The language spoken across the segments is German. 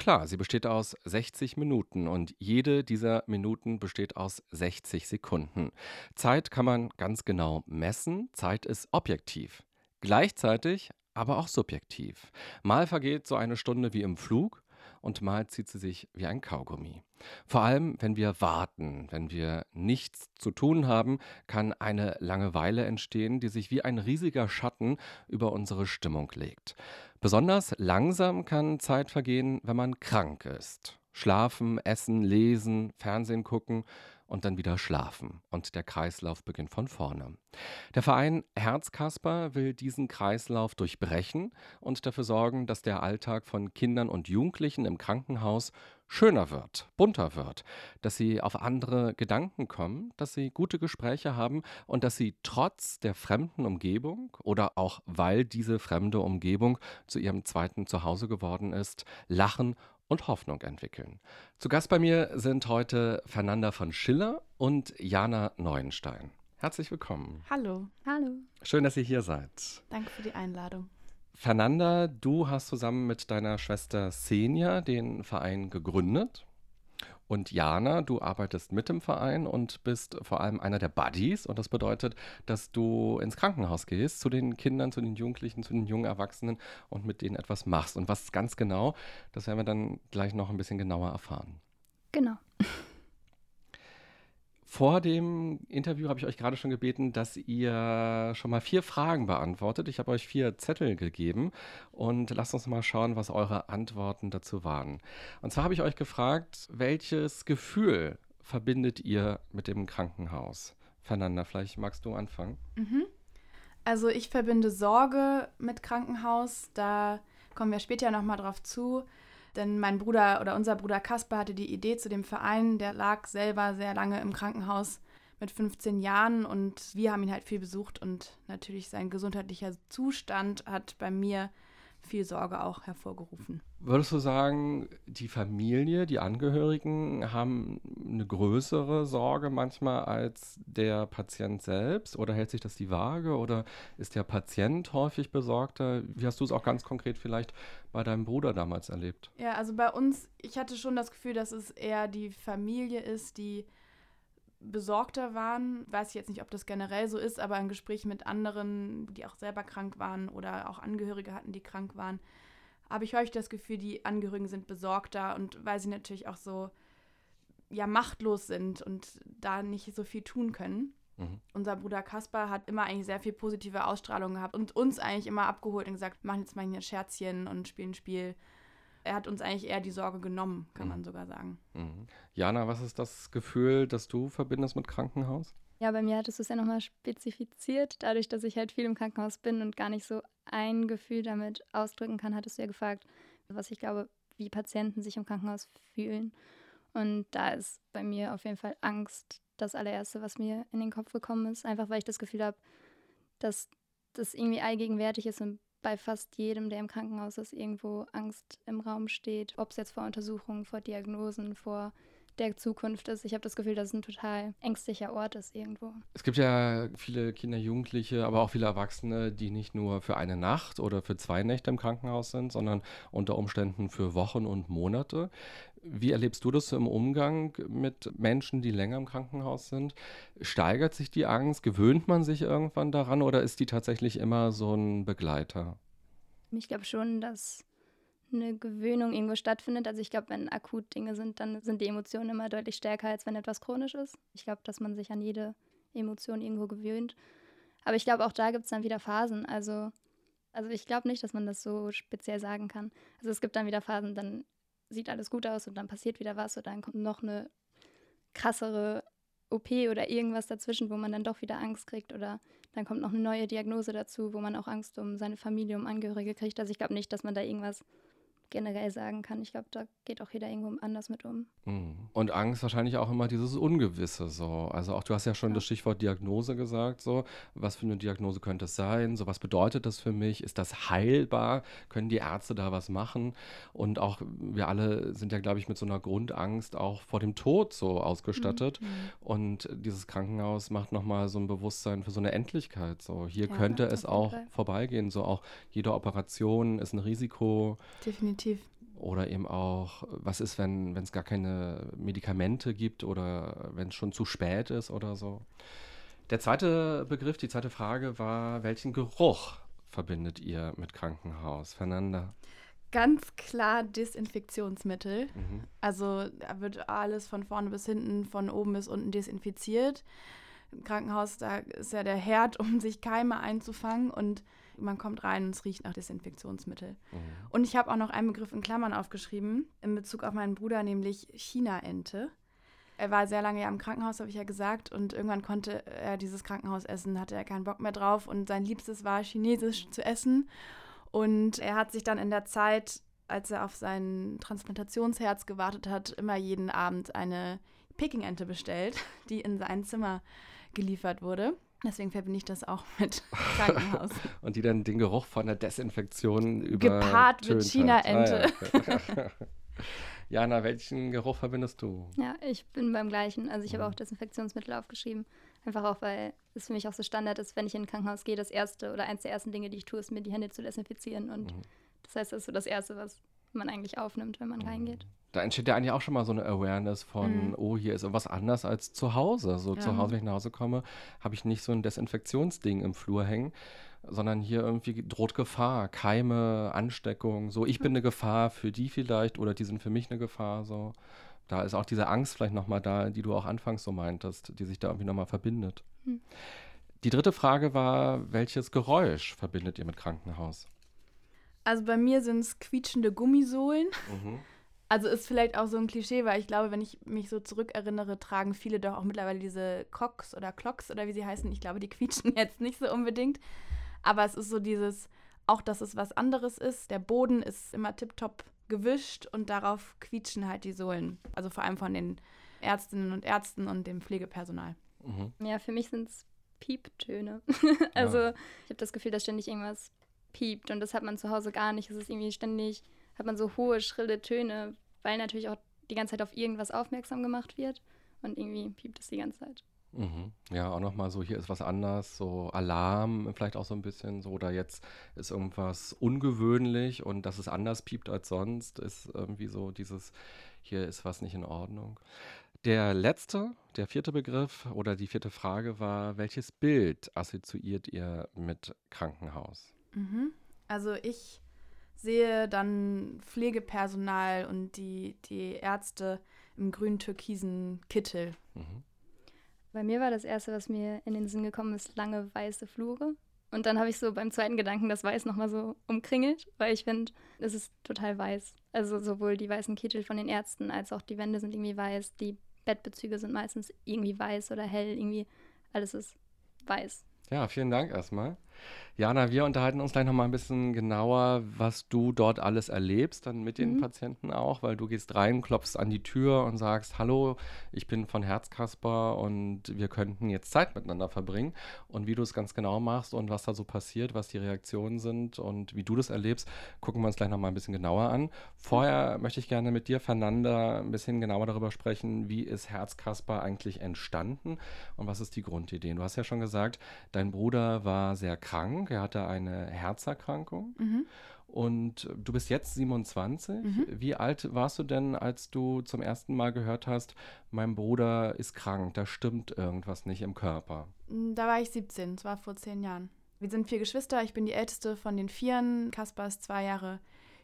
Klar, sie besteht aus 60 Minuten und jede dieser Minuten besteht aus 60 Sekunden. Zeit kann man ganz genau messen, Zeit ist objektiv. Gleichzeitig aber auch subjektiv. Mal vergeht so eine Stunde wie im Flug und mal zieht sie sich wie ein Kaugummi. Vor allem, wenn wir warten, wenn wir nichts zu tun haben, kann eine Langeweile entstehen, die sich wie ein riesiger Schatten über unsere Stimmung legt. Besonders langsam kann Zeit vergehen, wenn man krank ist. Schlafen, essen, lesen, Fernsehen gucken und dann wieder schlafen. Und der Kreislauf beginnt von vorne. Der Verein Herzkasper will diesen Kreislauf durchbrechen und dafür sorgen, dass der Alltag von Kindern und Jugendlichen im Krankenhaus schöner wird, bunter wird, dass sie auf andere Gedanken kommen, dass sie gute Gespräche haben und dass sie trotz der fremden Umgebung oder auch weil diese fremde Umgebung zu ihrem zweiten Zuhause geworden ist, lachen und Hoffnung entwickeln. Zu Gast bei mir sind heute Fernanda von Schiller und Jana Neuenstein. Herzlich willkommen. Hallo. Hallo. Schön, dass ihr hier seid. Danke für die Einladung. Fernanda, du hast zusammen mit deiner Schwester Senja den Verein gegründet. Und Jana, du arbeitest mit dem Verein und bist vor allem einer der Buddies. Und das bedeutet, dass du ins Krankenhaus gehst, zu den Kindern, zu den Jugendlichen, zu den jungen Erwachsenen und mit denen etwas machst. Und was ganz genau, das werden wir dann gleich noch ein bisschen genauer erfahren. Genau. Vor dem Interview habe ich euch gerade schon gebeten, dass ihr schon mal vier Fragen beantwortet. Ich habe euch vier Zettel gegeben und lasst uns mal schauen, was eure Antworten dazu waren. Und zwar habe ich euch gefragt, welches Gefühl verbindet ihr mit dem Krankenhaus? Fernanda, vielleicht magst du anfangen. Mhm. Also ich verbinde Sorge mit Krankenhaus. Da kommen wir später nochmal drauf zu. Denn mein Bruder oder unser Bruder Kasper hatte die Idee zu dem Verein. Der lag selber sehr lange im Krankenhaus mit 15 Jahren und wir haben ihn halt viel besucht und natürlich sein gesundheitlicher Zustand hat bei mir viel Sorge auch hervorgerufen. Würdest du sagen, die Familie, die Angehörigen haben eine größere Sorge manchmal als der Patient selbst? Oder hält sich das die Waage? Oder ist der Patient häufig besorgter? Wie hast du es auch ganz konkret vielleicht bei deinem Bruder damals erlebt? Ja, also bei uns, ich hatte schon das Gefühl, dass es eher die Familie ist, die besorgter waren. Weiß ich jetzt nicht, ob das generell so ist, aber im Gespräch mit anderen, die auch selber krank waren oder auch Angehörige hatten, die krank waren, habe ich häufig das Gefühl, die Angehörigen sind besorgter und weil sie natürlich auch so ja machtlos sind und da nicht so viel tun können. Mhm. Unser Bruder Kaspar hat immer eigentlich sehr viel positive Ausstrahlung gehabt und uns eigentlich immer abgeholt und gesagt, machen jetzt mal hier ein Scherzchen und spielen ein Spiel er hat uns eigentlich eher die Sorge genommen, kann mhm. man sogar sagen. Mhm. Jana, was ist das Gefühl, das du verbindest mit Krankenhaus? Ja, bei mir hattest du es ja nochmal spezifiziert. Dadurch, dass ich halt viel im Krankenhaus bin und gar nicht so ein Gefühl damit ausdrücken kann, hattest du ja gefragt, was ich glaube, wie Patienten sich im Krankenhaus fühlen. Und da ist bei mir auf jeden Fall Angst das allererste, was mir in den Kopf gekommen ist. Einfach weil ich das Gefühl habe, dass das irgendwie allgegenwärtig ist und bei fast jedem, der im Krankenhaus ist, irgendwo Angst im Raum steht. Ob es jetzt vor Untersuchungen, vor Diagnosen, vor der Zukunft ist. Ich habe das Gefühl, dass es ein total ängstlicher Ort ist irgendwo. Es gibt ja viele Kinder, Jugendliche, aber auch viele Erwachsene, die nicht nur für eine Nacht oder für zwei Nächte im Krankenhaus sind, sondern unter Umständen für Wochen und Monate. Wie erlebst du das im Umgang mit Menschen, die länger im Krankenhaus sind? Steigert sich die Angst? Gewöhnt man sich irgendwann daran oder ist die tatsächlich immer so ein Begleiter? Ich glaube schon, dass eine Gewöhnung irgendwo stattfindet. Also ich glaube, wenn akut Dinge sind, dann sind die Emotionen immer deutlich stärker, als wenn etwas chronisch ist. Ich glaube, dass man sich an jede Emotion irgendwo gewöhnt. Aber ich glaube, auch da gibt es dann wieder Phasen. Also, also ich glaube nicht, dass man das so speziell sagen kann. Also es gibt dann wieder Phasen, dann sieht alles gut aus und dann passiert wieder was und dann kommt noch eine krassere OP oder irgendwas dazwischen, wo man dann doch wieder Angst kriegt oder dann kommt noch eine neue Diagnose dazu, wo man auch Angst um seine Familie, um Angehörige kriegt. Also ich glaube nicht, dass man da irgendwas generell sagen kann. Ich glaube, da geht auch jeder irgendwo anders mit um. Mhm. Und Angst wahrscheinlich auch immer dieses Ungewisse so. Also auch du hast ja schon ja. das Stichwort Diagnose gesagt, so. Was für eine Diagnose könnte es sein? So, was bedeutet das für mich? Ist das heilbar? Können die Ärzte da was machen? Und auch wir alle sind ja, glaube ich, mit so einer Grundangst auch vor dem Tod so ausgestattet. Mhm. Und dieses Krankenhaus macht nochmal so ein Bewusstsein für so eine Endlichkeit. So, hier ja, könnte es auch Fall. vorbeigehen. So auch jede Operation ist ein Risiko. Definitiv. Oder eben auch, was ist, wenn es gar keine Medikamente gibt oder wenn es schon zu spät ist oder so. Der zweite Begriff, die zweite Frage war, welchen Geruch verbindet ihr mit Krankenhaus? Fernanda? Ganz klar Desinfektionsmittel. Mhm. Also da wird alles von vorne bis hinten, von oben bis unten desinfiziert. Im Krankenhaus, da ist ja der Herd, um sich Keime einzufangen und man kommt rein und es riecht nach Desinfektionsmittel. Mhm. Und ich habe auch noch einen Begriff in Klammern aufgeschrieben, in Bezug auf meinen Bruder, nämlich China-Ente. Er war sehr lange ja im Krankenhaus, habe ich ja gesagt, und irgendwann konnte er dieses Krankenhaus essen, hatte er keinen Bock mehr drauf und sein Liebstes war chinesisch zu essen. Und er hat sich dann in der Zeit, als er auf sein Transplantationsherz gewartet hat, immer jeden Abend eine Peking-Ente bestellt, die in sein Zimmer geliefert wurde. Deswegen verbinde ich das auch mit Krankenhaus. und die dann den Geruch von der Desinfektion über. Gepaart mit China-Ente. Ah, ja. Jana, welchen Geruch verbindest du? Ja, ich bin beim gleichen. Also ich habe mhm. auch Desinfektionsmittel aufgeschrieben. Einfach auch, weil es für mich auch so Standard ist, wenn ich in ein Krankenhaus gehe, das erste oder eins der ersten Dinge, die ich tue, ist mir die Hände zu desinfizieren. Und mhm. das heißt, das ist so das Erste, was man eigentlich aufnimmt, wenn man mhm. reingeht da entsteht ja eigentlich auch schon mal so eine Awareness von, mhm. oh, hier ist irgendwas anders als zu Hause. So ja. zu Hause, wenn ich nach Hause komme, habe ich nicht so ein Desinfektionsding im Flur hängen, sondern hier irgendwie droht Gefahr, Keime, Ansteckung. So, ich bin eine Gefahr für die vielleicht oder die sind für mich eine Gefahr. So, da ist auch diese Angst vielleicht nochmal da, die du auch anfangs so meintest, die sich da irgendwie nochmal verbindet. Mhm. Die dritte Frage war, welches Geräusch verbindet ihr mit Krankenhaus? Also bei mir sind es quietschende Gummisohlen. Mhm. Also ist vielleicht auch so ein Klischee, weil ich glaube, wenn ich mich so zurückerinnere, tragen viele doch auch mittlerweile diese Cox oder Clocks oder wie sie heißen. Ich glaube, die quietschen jetzt nicht so unbedingt. Aber es ist so dieses, auch dass es was anderes ist. Der Boden ist immer tiptop gewischt und darauf quietschen halt die Sohlen. Also vor allem von den Ärztinnen und Ärzten und dem Pflegepersonal. Mhm. Ja, für mich sind es Pieptöne. also ja. ich habe das Gefühl, dass ständig irgendwas piept und das hat man zu Hause gar nicht. Es ist irgendwie ständig hat man so hohe, schrille Töne, weil natürlich auch die ganze Zeit auf irgendwas aufmerksam gemacht wird und irgendwie piept es die ganze Zeit. Mhm. Ja, auch nochmal so, hier ist was anders, so Alarm vielleicht auch so ein bisschen so, oder jetzt ist irgendwas ungewöhnlich und dass es anders piept als sonst, ist irgendwie so dieses, hier ist was nicht in Ordnung. Der letzte, der vierte Begriff oder die vierte Frage war, welches Bild assoziiert ihr mit Krankenhaus? Mhm. Also ich sehe dann Pflegepersonal und die, die Ärzte im grün-türkisen Kittel. Mhm. Bei mir war das Erste, was mir in den Sinn gekommen ist, lange weiße Flure. Und dann habe ich so beim zweiten Gedanken das Weiß nochmal so umkringelt, weil ich finde, es ist total weiß. Also sowohl die weißen Kittel von den Ärzten als auch die Wände sind irgendwie weiß, die Bettbezüge sind meistens irgendwie weiß oder hell, irgendwie alles ist weiß. Ja, vielen Dank erstmal. Jana, wir unterhalten uns gleich nochmal ein bisschen genauer, was du dort alles erlebst, dann mit den mhm. Patienten auch, weil du gehst rein, klopfst an die Tür und sagst, hallo, ich bin von Herzkasper und wir könnten jetzt Zeit miteinander verbringen. Und wie du es ganz genau machst und was da so passiert, was die Reaktionen sind und wie du das erlebst, gucken wir uns gleich nochmal ein bisschen genauer an. Vorher möchte ich gerne mit dir, Fernanda, ein bisschen genauer darüber sprechen, wie ist Herzkasper eigentlich entstanden und was ist die Grundidee. Du hast ja schon gesagt, dein Bruder war sehr krank er hatte eine Herzerkrankung. Mhm. Und du bist jetzt 27. Mhm. Wie alt warst du denn, als du zum ersten Mal gehört hast, mein Bruder ist krank, da stimmt irgendwas nicht im Körper? Mm, da war ich 17, das war vor zehn Jahren. Wir sind vier Geschwister, ich bin die älteste von den Vieren. Kaspar ist zwei Jahre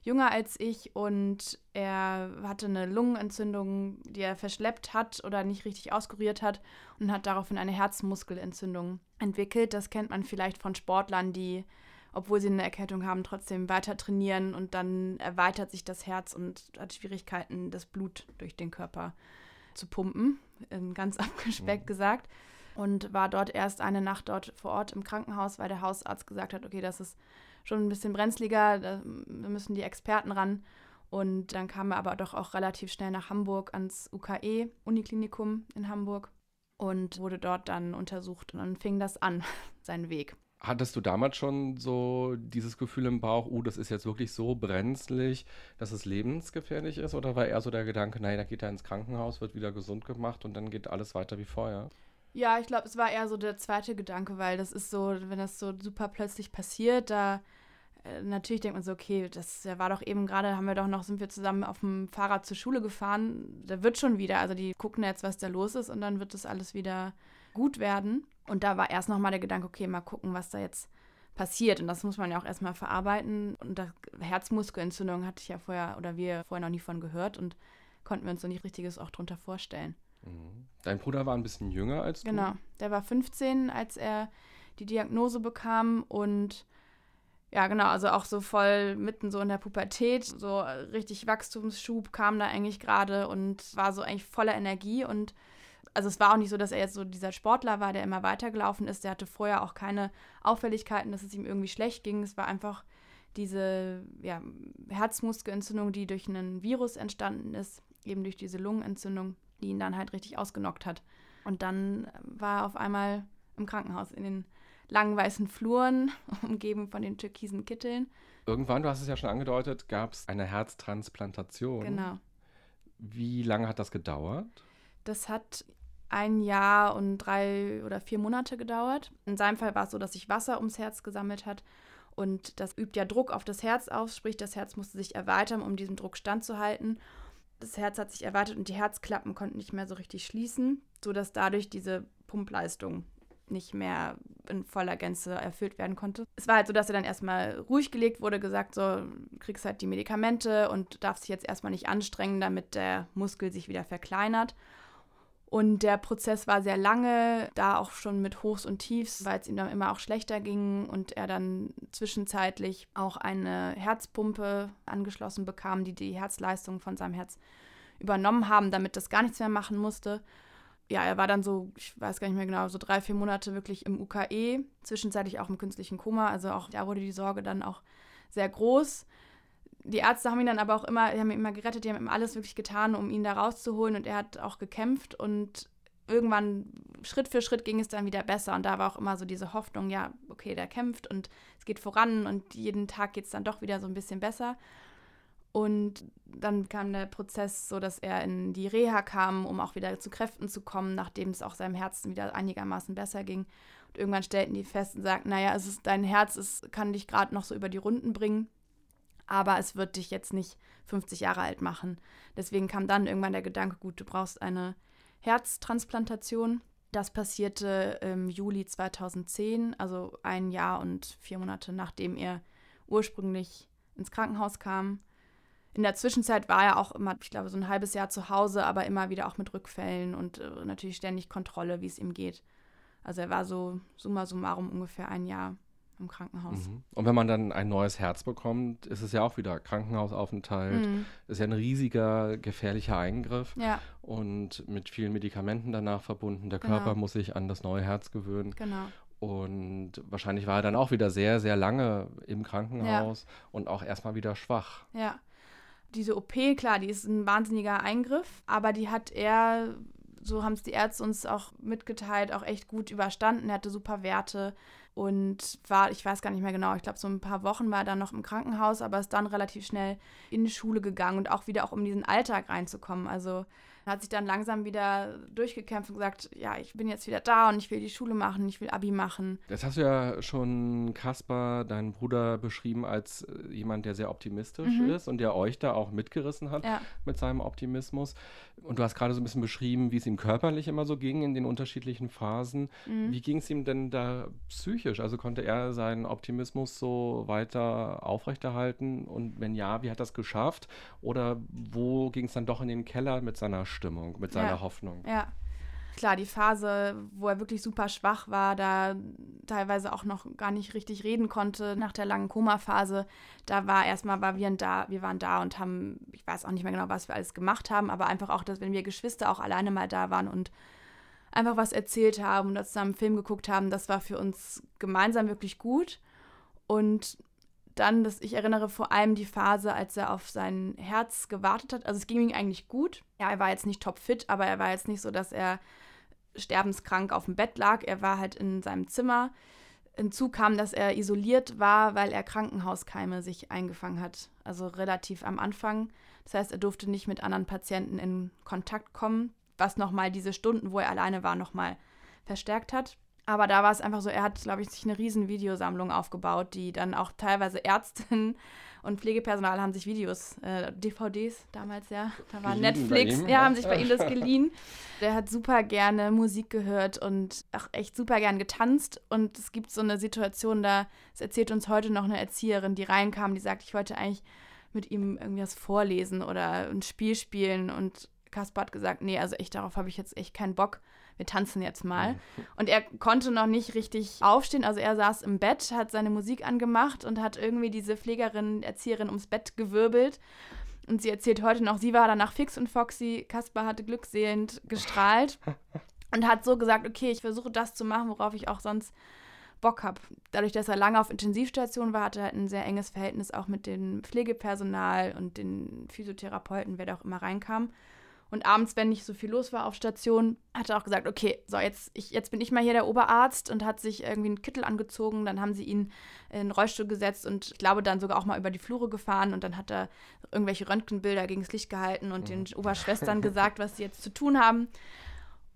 jünger als ich und er hatte eine Lungenentzündung, die er verschleppt hat oder nicht richtig auskuriert hat und hat daraufhin eine Herzmuskelentzündung entwickelt. Das kennt man vielleicht von Sportlern, die, obwohl sie eine Erkältung haben, trotzdem weiter trainieren und dann erweitert sich das Herz und hat Schwierigkeiten, das Blut durch den Körper zu pumpen, ganz abgespeckt mhm. gesagt. Und war dort erst eine Nacht dort vor Ort im Krankenhaus, weil der Hausarzt gesagt hat, okay, das ist schon ein bisschen brenzliger, da müssen die Experten ran. Und dann kam er aber doch auch relativ schnell nach Hamburg ans UKE, Uniklinikum in Hamburg, und wurde dort dann untersucht. Und dann fing das an, sein Weg. Hattest du damals schon so dieses Gefühl im Bauch, oh, das ist jetzt wirklich so brenzlig, dass es lebensgefährlich ist? Oder war eher so der Gedanke, nein, da geht er ins Krankenhaus, wird wieder gesund gemacht und dann geht alles weiter wie vorher? Ja, ich glaube, es war eher so der zweite Gedanke, weil das ist so, wenn das so super plötzlich passiert, da natürlich denkt man so, okay, das war doch eben gerade, haben wir doch noch, sind wir zusammen auf dem Fahrrad zur Schule gefahren, da wird schon wieder, also die gucken jetzt, was da los ist und dann wird das alles wieder gut werden. Und da war erst nochmal der Gedanke, okay, mal gucken, was da jetzt passiert. Und das muss man ja auch erstmal verarbeiten. Und da Herzmuskelentzündung hatte ich ja vorher oder wir vorher noch nie von gehört und konnten wir uns so nicht richtiges auch drunter vorstellen. Mhm. Dein Bruder war ein bisschen jünger als du? Genau, der war 15, als er die Diagnose bekam und ja, genau, also auch so voll mitten so in der Pubertät, so richtig Wachstumsschub kam da eigentlich gerade und war so eigentlich voller Energie und also es war auch nicht so, dass er jetzt so dieser Sportler war, der immer weitergelaufen ist. Der hatte vorher auch keine Auffälligkeiten, dass es ihm irgendwie schlecht ging. Es war einfach diese ja, Herzmuskelentzündung, die durch einen Virus entstanden ist, eben durch diese Lungenentzündung, die ihn dann halt richtig ausgenockt hat. Und dann war er auf einmal im Krankenhaus in den langen weißen Fluren, umgeben von den türkisen Kitteln. Irgendwann, du hast es ja schon angedeutet, gab es eine Herztransplantation. Genau. Wie lange hat das gedauert? Das hat ein Jahr und drei oder vier Monate gedauert. In seinem Fall war es so, dass sich Wasser ums Herz gesammelt hat. Und das übt ja Druck auf das Herz auf, sprich, das Herz musste sich erweitern, um diesem Druck standzuhalten. Das Herz hat sich erweitert und die Herzklappen konnten nicht mehr so richtig schließen, sodass dadurch diese Pumpleistung nicht mehr in voller Gänze erfüllt werden konnte. Es war halt so, dass er dann erstmal ruhig gelegt wurde, gesagt, so, kriegst halt die Medikamente und darfst dich jetzt erstmal nicht anstrengen, damit der Muskel sich wieder verkleinert. Und der Prozess war sehr lange, da auch schon mit Hochs und Tiefs, weil es ihm dann immer auch schlechter ging und er dann zwischenzeitlich auch eine Herzpumpe angeschlossen bekam, die die Herzleistung von seinem Herz übernommen haben, damit das gar nichts mehr machen musste. Ja, er war dann so, ich weiß gar nicht mehr genau, so drei, vier Monate wirklich im UKE, zwischenzeitlich auch im künstlichen Koma. Also auch da wurde die Sorge dann auch sehr groß die Ärzte haben ihn dann aber auch immer, die haben ihn immer gerettet, die haben ihm alles wirklich getan, um ihn da rauszuholen und er hat auch gekämpft und irgendwann Schritt für Schritt ging es dann wieder besser und da war auch immer so diese Hoffnung, ja, okay, der kämpft und es geht voran und jeden Tag geht es dann doch wieder so ein bisschen besser. Und dann kam der Prozess so, dass er in die Reha kam, um auch wieder zu Kräften zu kommen, nachdem es auch seinem Herzen wieder einigermaßen besser ging. Und irgendwann stellten die fest und sagten, naja, es ist, dein Herz ist, kann dich gerade noch so über die Runden bringen aber es wird dich jetzt nicht 50 Jahre alt machen. Deswegen kam dann irgendwann der Gedanke, gut, du brauchst eine Herztransplantation. Das passierte im Juli 2010, also ein Jahr und vier Monate nachdem er ursprünglich ins Krankenhaus kam. In der Zwischenzeit war er auch immer, ich glaube, so ein halbes Jahr zu Hause, aber immer wieder auch mit Rückfällen und äh, natürlich ständig Kontrolle, wie es ihm geht. Also er war so summa summarum ungefähr ein Jahr im Krankenhaus. Mhm. Und wenn man dann ein neues Herz bekommt, ist es ja auch wieder Krankenhausaufenthalt. Mhm. Ist ja ein riesiger, gefährlicher Eingriff. Ja. Und mit vielen Medikamenten danach verbunden. Der genau. Körper muss sich an das neue Herz gewöhnen. Genau. Und wahrscheinlich war er dann auch wieder sehr, sehr lange im Krankenhaus ja. und auch erstmal wieder schwach. Ja. Diese OP, klar, die ist ein wahnsinniger Eingriff, aber die hat er, so haben es die Ärzte uns auch mitgeteilt, auch echt gut überstanden. Er hatte super Werte und war, ich weiß gar nicht mehr genau, ich glaube, so ein paar Wochen war er dann noch im Krankenhaus, aber ist dann relativ schnell in die Schule gegangen und auch wieder auch um diesen Alltag reinzukommen. Also hat sich dann langsam wieder durchgekämpft und gesagt, ja, ich bin jetzt wieder da und ich will die Schule machen, ich will Abi machen. Das hast du ja schon Kaspar, deinen Bruder, beschrieben als äh, jemand, der sehr optimistisch mhm. ist und der euch da auch mitgerissen hat ja. mit seinem Optimismus. Und du hast gerade so ein bisschen beschrieben, wie es ihm körperlich immer so ging in den unterschiedlichen Phasen. Mhm. Wie ging es ihm denn da psychisch? Also konnte er seinen Optimismus so weiter aufrechterhalten? Und wenn ja, wie hat er das geschafft? Oder wo ging es dann doch in den Keller mit seiner Stimmung, mit seiner ja. Hoffnung. Ja. Klar, die Phase, wo er wirklich super schwach war, da teilweise auch noch gar nicht richtig reden konnte nach der langen Koma-Phase, da war erstmal, war wir da, wir waren da und haben, ich weiß auch nicht mehr genau, was wir alles gemacht haben, aber einfach auch, dass wenn wir Geschwister auch alleine mal da waren und einfach was erzählt haben und zusammen einen Film geguckt haben, das war für uns gemeinsam wirklich gut. Und dann, dass ich erinnere vor allem die Phase, als er auf sein Herz gewartet hat. Also es ging ihm eigentlich gut. Ja, er war jetzt nicht topfit, aber er war jetzt nicht so, dass er sterbenskrank auf dem Bett lag. Er war halt in seinem Zimmer. Hinzu kam, dass er isoliert war, weil er Krankenhauskeime sich eingefangen hat. Also relativ am Anfang. Das heißt, er durfte nicht mit anderen Patienten in Kontakt kommen, was nochmal diese Stunden, wo er alleine war, nochmal verstärkt hat. Aber da war es einfach so, er hat, glaube ich, sich eine riesen Videosammlung aufgebaut, die dann auch teilweise Ärztinnen und Pflegepersonal haben sich Videos, äh, DVDs damals, ja, da war Netflix, ja, haben sich bei ihm das geliehen. Der hat super gerne Musik gehört und auch echt super gern getanzt. Und es gibt so eine Situation, da es erzählt uns heute noch eine Erzieherin, die reinkam, die sagt, ich wollte eigentlich mit ihm irgendwie was vorlesen oder ein Spiel spielen. Und Kaspar hat gesagt, nee, also echt, darauf habe ich jetzt echt keinen Bock wir tanzen jetzt mal. Mhm. Und er konnte noch nicht richtig aufstehen. Also er saß im Bett, hat seine Musik angemacht und hat irgendwie diese Pflegerin, Erzieherin ums Bett gewirbelt. Und sie erzählt heute noch, sie war danach fix und foxy. Kaspar hatte glückselend gestrahlt und hat so gesagt, okay, ich versuche das zu machen, worauf ich auch sonst Bock habe. Dadurch, dass er lange auf Intensivstation war, hatte er halt ein sehr enges Verhältnis auch mit dem Pflegepersonal und den Physiotherapeuten, wer da auch immer reinkam. Und abends, wenn nicht so viel los war auf Station, hat er auch gesagt, okay, so jetzt, ich, jetzt bin ich mal hier der Oberarzt und hat sich irgendwie einen Kittel angezogen. Dann haben sie ihn in den Rollstuhl gesetzt und ich glaube dann sogar auch mal über die Flure gefahren und dann hat er irgendwelche Röntgenbilder gegen das Licht gehalten und den mhm. Oberschwestern gesagt, was sie jetzt zu tun haben.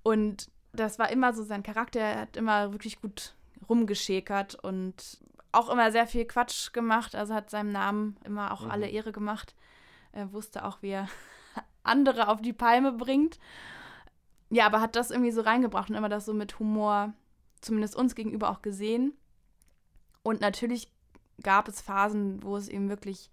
Und das war immer so sein Charakter. Er hat immer wirklich gut rumgeschäkert und auch immer sehr viel Quatsch gemacht. Also hat seinem Namen immer auch mhm. alle Ehre gemacht. Er wusste auch, wie er andere auf die Palme bringt. Ja, aber hat das irgendwie so reingebracht und immer das so mit Humor, zumindest uns gegenüber auch gesehen. Und natürlich gab es Phasen, wo es ihm wirklich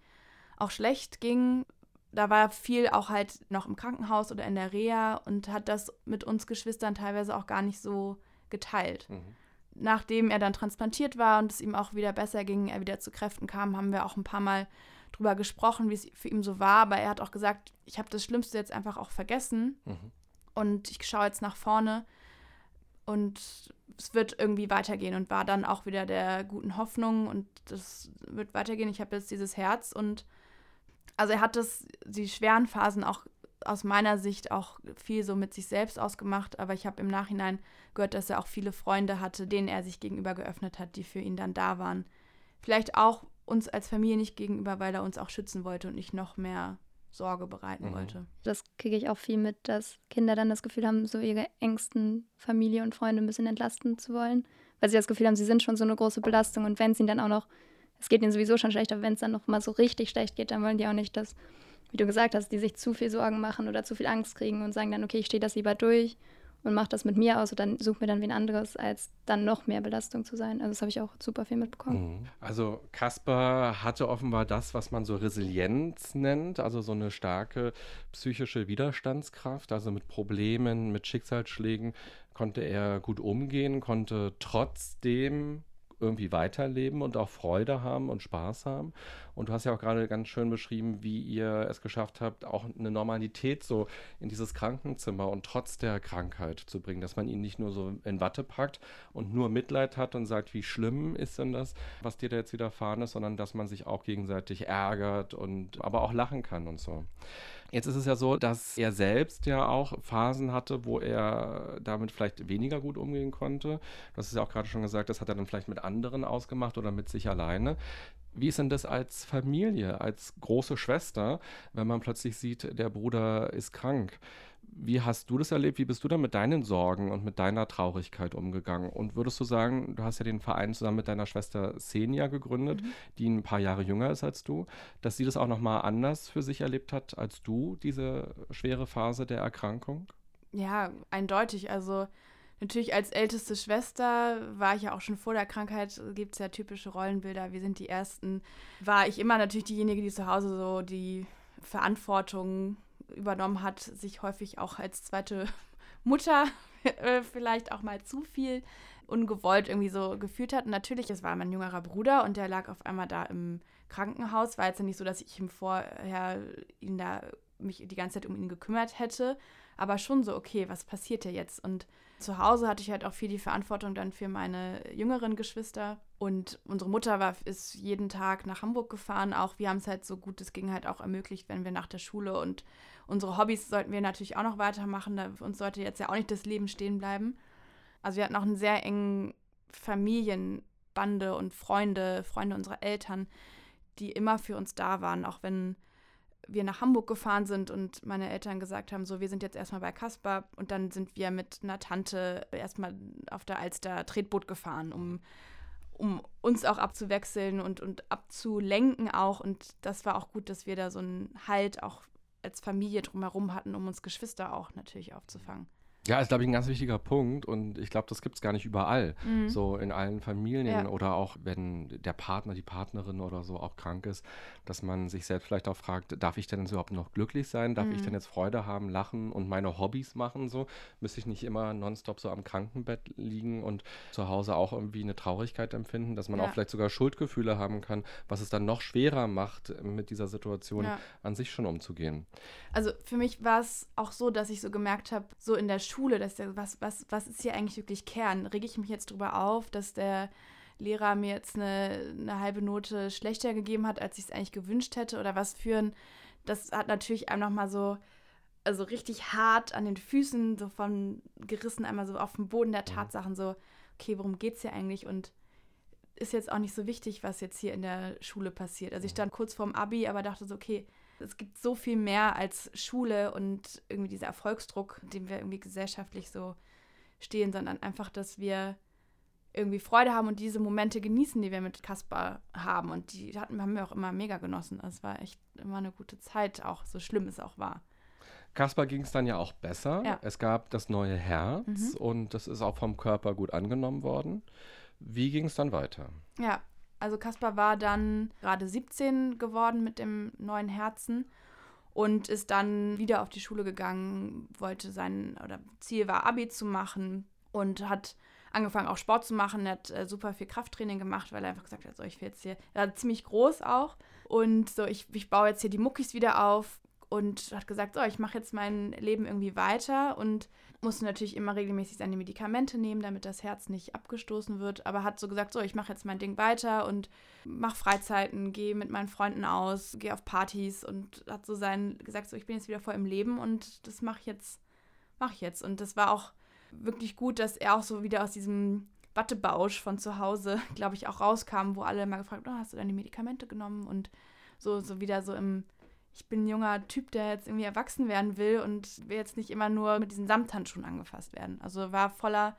auch schlecht ging. Da war viel auch halt noch im Krankenhaus oder in der Reha und hat das mit uns Geschwistern teilweise auch gar nicht so geteilt. Mhm. Nachdem er dann transplantiert war und es ihm auch wieder besser ging, er wieder zu Kräften kam, haben wir auch ein paar Mal drüber gesprochen, wie es für ihn so war, aber er hat auch gesagt, ich habe das Schlimmste jetzt einfach auch vergessen mhm. und ich schaue jetzt nach vorne und es wird irgendwie weitergehen und war dann auch wieder der guten Hoffnung und das wird weitergehen. Ich habe jetzt dieses Herz und also er hat das, die schweren Phasen auch aus meiner Sicht auch viel so mit sich selbst ausgemacht, aber ich habe im Nachhinein gehört, dass er auch viele Freunde hatte, denen er sich gegenüber geöffnet hat, die für ihn dann da waren. Vielleicht auch uns als Familie nicht gegenüber, weil er uns auch schützen wollte und nicht noch mehr Sorge bereiten mhm. wollte. Das kriege ich auch viel mit, dass Kinder dann das Gefühl haben, so ihre engsten Familie und Freunde ein bisschen entlasten zu wollen, weil sie das Gefühl haben, sie sind schon so eine große Belastung und wenn es ihnen dann auch noch, es geht ihnen sowieso schon schlecht, aber wenn es dann noch mal so richtig schlecht geht, dann wollen die auch nicht, dass, wie du gesagt hast, die sich zu viel Sorgen machen oder zu viel Angst kriegen und sagen dann, okay, ich stehe das lieber durch und mache das mit mir aus oder suche mir dann wen anderes, als dann noch mehr Belastung zu sein. Also das habe ich auch super viel mitbekommen. Mhm. Also Kasper hatte offenbar das, was man so Resilienz nennt, also so eine starke psychische Widerstandskraft, also mit Problemen, mit Schicksalsschlägen konnte er gut umgehen, konnte trotzdem irgendwie weiterleben und auch Freude haben und Spaß haben. Und du hast ja auch gerade ganz schön beschrieben, wie ihr es geschafft habt, auch eine Normalität so in dieses Krankenzimmer und trotz der Krankheit zu bringen, dass man ihn nicht nur so in Watte packt und nur Mitleid hat und sagt, wie schlimm ist denn das, was dir da jetzt widerfahren ist, sondern dass man sich auch gegenseitig ärgert und aber auch lachen kann und so. Jetzt ist es ja so, dass er selbst ja auch Phasen hatte, wo er damit vielleicht weniger gut umgehen konnte. Du hast es ja auch gerade schon gesagt, das hat er dann vielleicht mit anderen ausgemacht oder mit sich alleine. Wie ist denn das als Familie, als große Schwester, wenn man plötzlich sieht, der Bruder ist krank? Wie hast du das erlebt? Wie bist du da mit deinen Sorgen und mit deiner Traurigkeit umgegangen? Und würdest du sagen, du hast ja den Verein zusammen mit deiner Schwester Xenia gegründet, mhm. die ein paar Jahre jünger ist als du, dass sie das auch nochmal anders für sich erlebt hat als du, diese schwere Phase der Erkrankung? Ja, eindeutig. Also natürlich als älteste Schwester war ich ja auch schon vor der Krankheit, gibt es ja typische Rollenbilder, wir sind die Ersten, war ich immer natürlich diejenige, die zu Hause so die Verantwortung übernommen hat, sich häufig auch als zweite Mutter äh, vielleicht auch mal zu viel ungewollt irgendwie so gefühlt hat. Und natürlich, es war mein jüngerer Bruder und der lag auf einmal da im Krankenhaus. War jetzt nicht so, dass ich ihm vorher ihn da mich die ganze Zeit um ihn gekümmert hätte, aber schon so, okay, was passiert hier jetzt? Und zu Hause hatte ich halt auch viel die Verantwortung dann für meine jüngeren Geschwister. Und unsere Mutter war, ist jeden Tag nach Hamburg gefahren. Auch wir haben es halt so gut es ging halt auch ermöglicht, wenn wir nach der Schule und unsere Hobbys sollten wir natürlich auch noch weitermachen. Da, uns sollte jetzt ja auch nicht das Leben stehen bleiben. Also wir hatten auch einen sehr engen Familienbande und Freunde, Freunde unserer Eltern, die immer für uns da waren, auch wenn wir nach Hamburg gefahren sind und meine Eltern gesagt haben, so, wir sind jetzt erstmal bei Kaspar und dann sind wir mit einer Tante erstmal auf der Alster Tretboot gefahren, um, um uns auch abzuwechseln und, und abzulenken auch. Und das war auch gut, dass wir da so einen Halt auch als Familie drumherum hatten, um uns Geschwister auch natürlich aufzufangen. Ja, ist, glaube ich, ein ganz wichtiger Punkt und ich glaube, das gibt es gar nicht überall. Mhm. So in allen Familien ja. oder auch wenn der Partner, die Partnerin oder so auch krank ist, dass man sich selbst vielleicht auch fragt, darf ich denn jetzt überhaupt noch glücklich sein? Darf mhm. ich denn jetzt Freude haben, lachen und meine Hobbys machen? So müsste ich nicht immer nonstop so am Krankenbett liegen und zu Hause auch irgendwie eine Traurigkeit empfinden, dass man ja. auch vielleicht sogar Schuldgefühle haben kann, was es dann noch schwerer macht, mit dieser Situation ja. an sich schon umzugehen. Also für mich war es auch so, dass ich so gemerkt habe, so in der Schule, Schule, dass der, was, was, was ist hier eigentlich wirklich Kern? Rege ich mich jetzt darüber auf, dass der Lehrer mir jetzt eine, eine halbe Note schlechter gegeben hat, als ich es eigentlich gewünscht hätte? Oder was führen? Das hat natürlich einem nochmal so, also richtig hart an den Füßen, so von gerissen, einmal so auf dem Boden der Tatsachen, so, okay, worum geht es hier eigentlich? Und ist jetzt auch nicht so wichtig, was jetzt hier in der Schule passiert. Also ich stand kurz vorm Abi, aber dachte so, okay, es gibt so viel mehr als Schule und irgendwie dieser Erfolgsdruck, dem wir irgendwie gesellschaftlich so stehen, sondern einfach, dass wir irgendwie Freude haben und diese Momente genießen, die wir mit Kaspar haben. Und die hatten, haben wir auch immer mega genossen. Es war echt immer eine gute Zeit, auch so schlimm es auch war. Kaspar ging es dann ja auch besser. Ja. Es gab das neue Herz mhm. und das ist auch vom Körper gut angenommen worden. Wie ging es dann weiter? Ja, also Kaspar war dann gerade 17 geworden mit dem neuen Herzen und ist dann wieder auf die Schule gegangen, wollte sein oder Ziel war Abi zu machen und hat angefangen auch Sport zu machen, er hat äh, super viel Krafttraining gemacht, weil er einfach gesagt hat, so ich will jetzt hier, er war ziemlich groß auch und so ich, ich baue jetzt hier die Muckis wieder auf und hat gesagt, so ich mache jetzt mein Leben irgendwie weiter und musste natürlich immer regelmäßig seine Medikamente nehmen, damit das Herz nicht abgestoßen wird. Aber hat so gesagt, so, ich mache jetzt mein Ding weiter und mache Freizeiten, gehe mit meinen Freunden aus, gehe auf Partys und hat so sein gesagt, so, ich bin jetzt wieder voll im Leben und das mache ich jetzt, mache ich jetzt. Und das war auch wirklich gut, dass er auch so wieder aus diesem Wattebausch von zu Hause, glaube ich, auch rauskam, wo alle immer gefragt, oh, hast du deine Medikamente genommen? Und so, so wieder so im ich bin ein junger Typ, der jetzt irgendwie erwachsen werden will und will jetzt nicht immer nur mit diesen Samthandschuhen angefasst werden. Also war voller,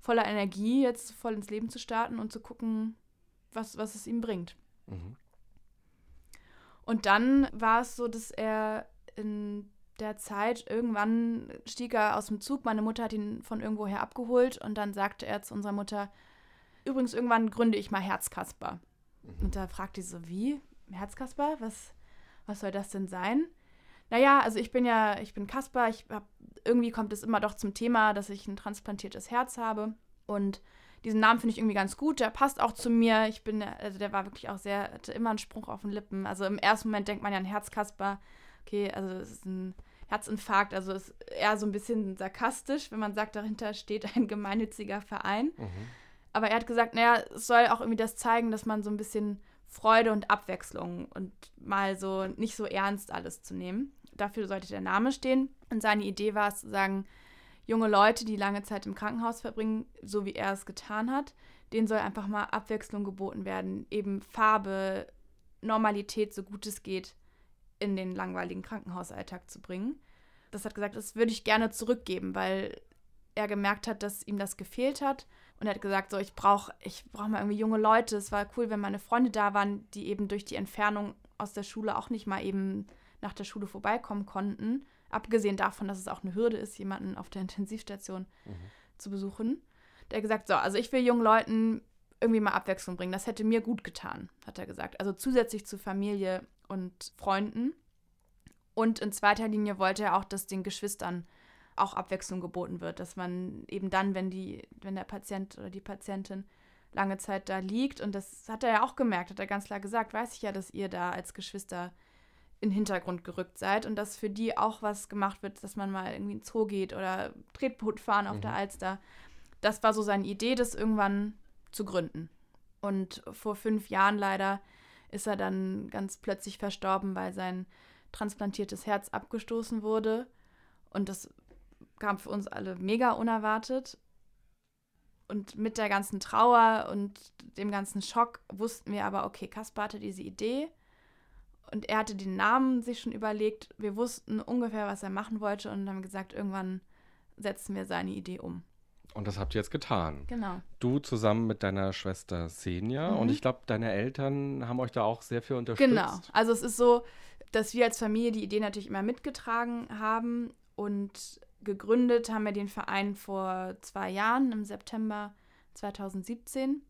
voller Energie, jetzt voll ins Leben zu starten und zu gucken, was, was es ihm bringt. Mhm. Und dann war es so, dass er in der Zeit irgendwann stieg er aus dem Zug. Meine Mutter hat ihn von irgendwoher abgeholt und dann sagte er zu unserer Mutter: Übrigens, irgendwann gründe ich mal Herzkasper. Mhm. Und da fragte sie so: Wie? Herzkasper? Was? Was soll das denn sein? Naja, also ich bin ja, ich bin Kasper, ich hab, irgendwie kommt es immer doch zum Thema, dass ich ein transplantiertes Herz habe. Und diesen Namen finde ich irgendwie ganz gut, der passt auch zu mir. Ich bin, also der war wirklich auch sehr, hatte immer einen Spruch auf den Lippen. Also im ersten Moment denkt man ja an Herzkasper, okay, also es ist ein Herzinfarkt, also ist eher so ein bisschen sarkastisch, wenn man sagt, dahinter steht ein gemeinnütziger Verein. Mhm. Aber er hat gesagt, naja, es soll auch irgendwie das zeigen, dass man so ein bisschen Freude und Abwechslung und mal so nicht so ernst alles zu nehmen. Dafür sollte der Name stehen. Und seine Idee war es zu sagen, junge Leute, die lange Zeit im Krankenhaus verbringen, so wie er es getan hat, denen soll einfach mal Abwechslung geboten werden, eben Farbe, Normalität, so gut es geht, in den langweiligen Krankenhausalltag zu bringen. Das hat gesagt, das würde ich gerne zurückgeben, weil er gemerkt hat, dass ihm das gefehlt hat und er hat gesagt, so ich brauche ich brauch mal irgendwie junge Leute. Es war cool, wenn meine Freunde da waren, die eben durch die Entfernung aus der Schule auch nicht mal eben nach der Schule vorbeikommen konnten. Abgesehen davon, dass es auch eine Hürde ist, jemanden auf der Intensivstation mhm. zu besuchen. Der hat gesagt, so, also ich will jungen Leuten irgendwie mal Abwechslung bringen. Das hätte mir gut getan, hat er gesagt. Also zusätzlich zu Familie und Freunden. Und in zweiter Linie wollte er auch das den Geschwistern auch Abwechslung geboten wird, dass man eben dann, wenn die, wenn der Patient oder die Patientin lange Zeit da liegt, und das hat er ja auch gemerkt, hat er ganz klar gesagt, weiß ich ja, dass ihr da als Geschwister in den Hintergrund gerückt seid und dass für die auch was gemacht wird, dass man mal irgendwie ins Zoo geht oder Tretboot fahren auf mhm. der Alster. Das war so seine Idee, das irgendwann zu gründen. Und vor fünf Jahren leider ist er dann ganz plötzlich verstorben, weil sein transplantiertes Herz abgestoßen wurde. Und das kam für uns alle mega unerwartet. Und mit der ganzen Trauer und dem ganzen Schock wussten wir aber, okay, Kaspar hatte diese Idee und er hatte den Namen sich schon überlegt. Wir wussten ungefähr, was er machen wollte und haben gesagt, irgendwann setzen wir seine Idee um. Und das habt ihr jetzt getan. Genau. Du zusammen mit deiner Schwester Senja. Mhm. Und ich glaube, deine Eltern haben euch da auch sehr viel unterstützt. Genau. Also es ist so, dass wir als Familie die Idee natürlich immer mitgetragen haben. Und gegründet haben wir den Verein vor zwei Jahren, im September 2017.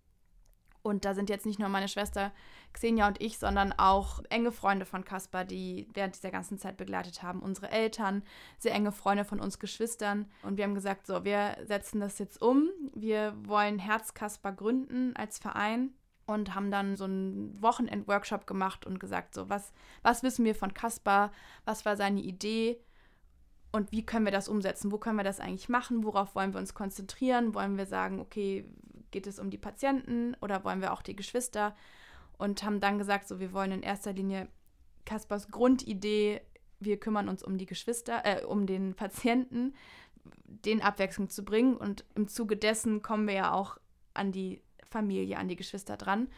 Und da sind jetzt nicht nur meine Schwester Xenia und ich, sondern auch enge Freunde von Caspar, die während dieser ganzen Zeit begleitet haben. Unsere Eltern, sehr enge Freunde von uns Geschwistern. Und wir haben gesagt, so, wir setzen das jetzt um. Wir wollen Herz Caspar gründen als Verein und haben dann so einen Wochenend-Workshop gemacht und gesagt, so, was, was wissen wir von Caspar? Was war seine Idee? Und wie können wir das umsetzen? Wo können wir das eigentlich machen? Worauf wollen wir uns konzentrieren? Wollen wir sagen, okay, geht es um die Patienten oder wollen wir auch die Geschwister? Und haben dann gesagt, so wir wollen in erster Linie Kaspers Grundidee, wir kümmern uns um die Geschwister, äh, um den Patienten, den Abwechslung zu bringen. Und im Zuge dessen kommen wir ja auch an die Familie, an die Geschwister dran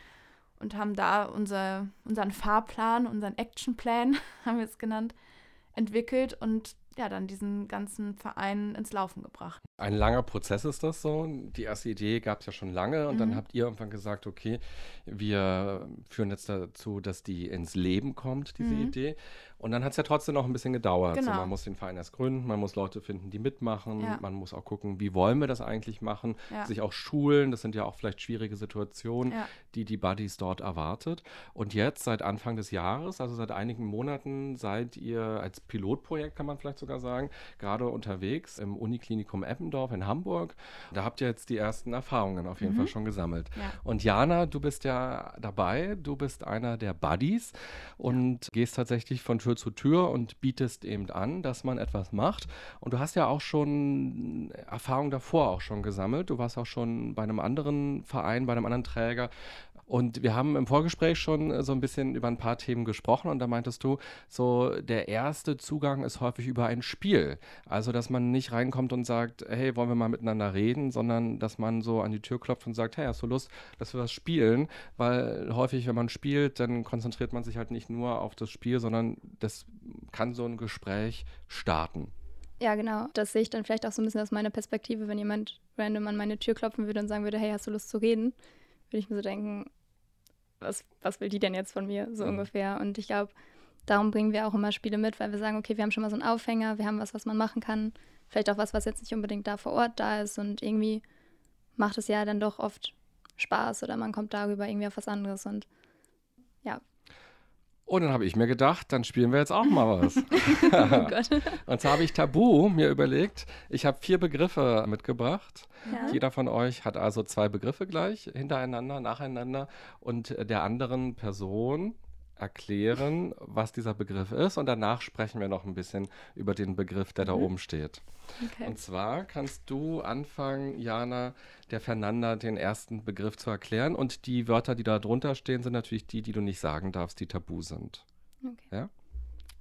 und haben da unser, unseren Fahrplan, unseren Actionplan, haben wir es genannt, entwickelt und ja, dann diesen ganzen Verein ins Laufen gebracht. Ein langer Prozess ist das so. Die erste Idee gab es ja schon lange und mhm. dann habt ihr irgendwann gesagt, okay, wir führen jetzt dazu, dass die ins Leben kommt, diese mhm. Idee. Und dann hat es ja trotzdem noch ein bisschen gedauert. Genau. So, man muss den Verein erst gründen, man muss Leute finden, die mitmachen, ja. man muss auch gucken, wie wollen wir das eigentlich machen, ja. sich auch schulen. Das sind ja auch vielleicht schwierige Situationen, ja. die die Buddies dort erwartet. Und jetzt, seit Anfang des Jahres, also seit einigen Monaten, seid ihr als Pilotprojekt, kann man vielleicht sogar sagen, gerade unterwegs im Uniklinikum Eppendorf in Hamburg. Da habt ihr jetzt die ersten Erfahrungen auf jeden mhm. Fall schon gesammelt. Und Jana, du bist ja dabei, du bist einer der Buddies und gehst tatsächlich von Tür Tür zu Tür und bietest eben an, dass man etwas macht. Und du hast ja auch schon Erfahrung davor auch schon gesammelt. Du warst auch schon bei einem anderen Verein, bei einem anderen Träger. Und wir haben im Vorgespräch schon so ein bisschen über ein paar Themen gesprochen und da meintest du, so der erste Zugang ist häufig über ein Spiel. Also, dass man nicht reinkommt und sagt, hey, wollen wir mal miteinander reden, sondern dass man so an die Tür klopft und sagt, hey, hast du Lust, dass wir was spielen? Weil häufig, wenn man spielt, dann konzentriert man sich halt nicht nur auf das Spiel, sondern das kann so ein Gespräch starten. Ja, genau. Das sehe ich dann vielleicht auch so ein bisschen aus meiner Perspektive, wenn jemand random an meine Tür klopfen würde und sagen würde, hey, hast du Lust zu reden? Würde ich mir so denken, was, was will die denn jetzt von mir, so mhm. ungefähr. Und ich glaube, darum bringen wir auch immer Spiele mit, weil wir sagen, okay, wir haben schon mal so einen Aufhänger, wir haben was, was man machen kann. Vielleicht auch was, was jetzt nicht unbedingt da vor Ort da ist. Und irgendwie macht es ja dann doch oft Spaß oder man kommt darüber irgendwie auf was anderes. Und ja, und dann habe ich mir gedacht, dann spielen wir jetzt auch mal was. oh Gott. Und zwar habe ich Tabu mir überlegt. Ich habe vier Begriffe mitgebracht. Ja. Jeder von euch hat also zwei Begriffe gleich, hintereinander, nacheinander. Und der anderen Person erklären, was dieser Begriff ist. Und danach sprechen wir noch ein bisschen über den Begriff, der mhm. da oben steht. Okay. Und zwar kannst du anfangen, Jana, der Fernanda den ersten Begriff zu erklären. Und die Wörter, die da drunter stehen, sind natürlich die, die du nicht sagen darfst, die tabu sind. Okay. Ja?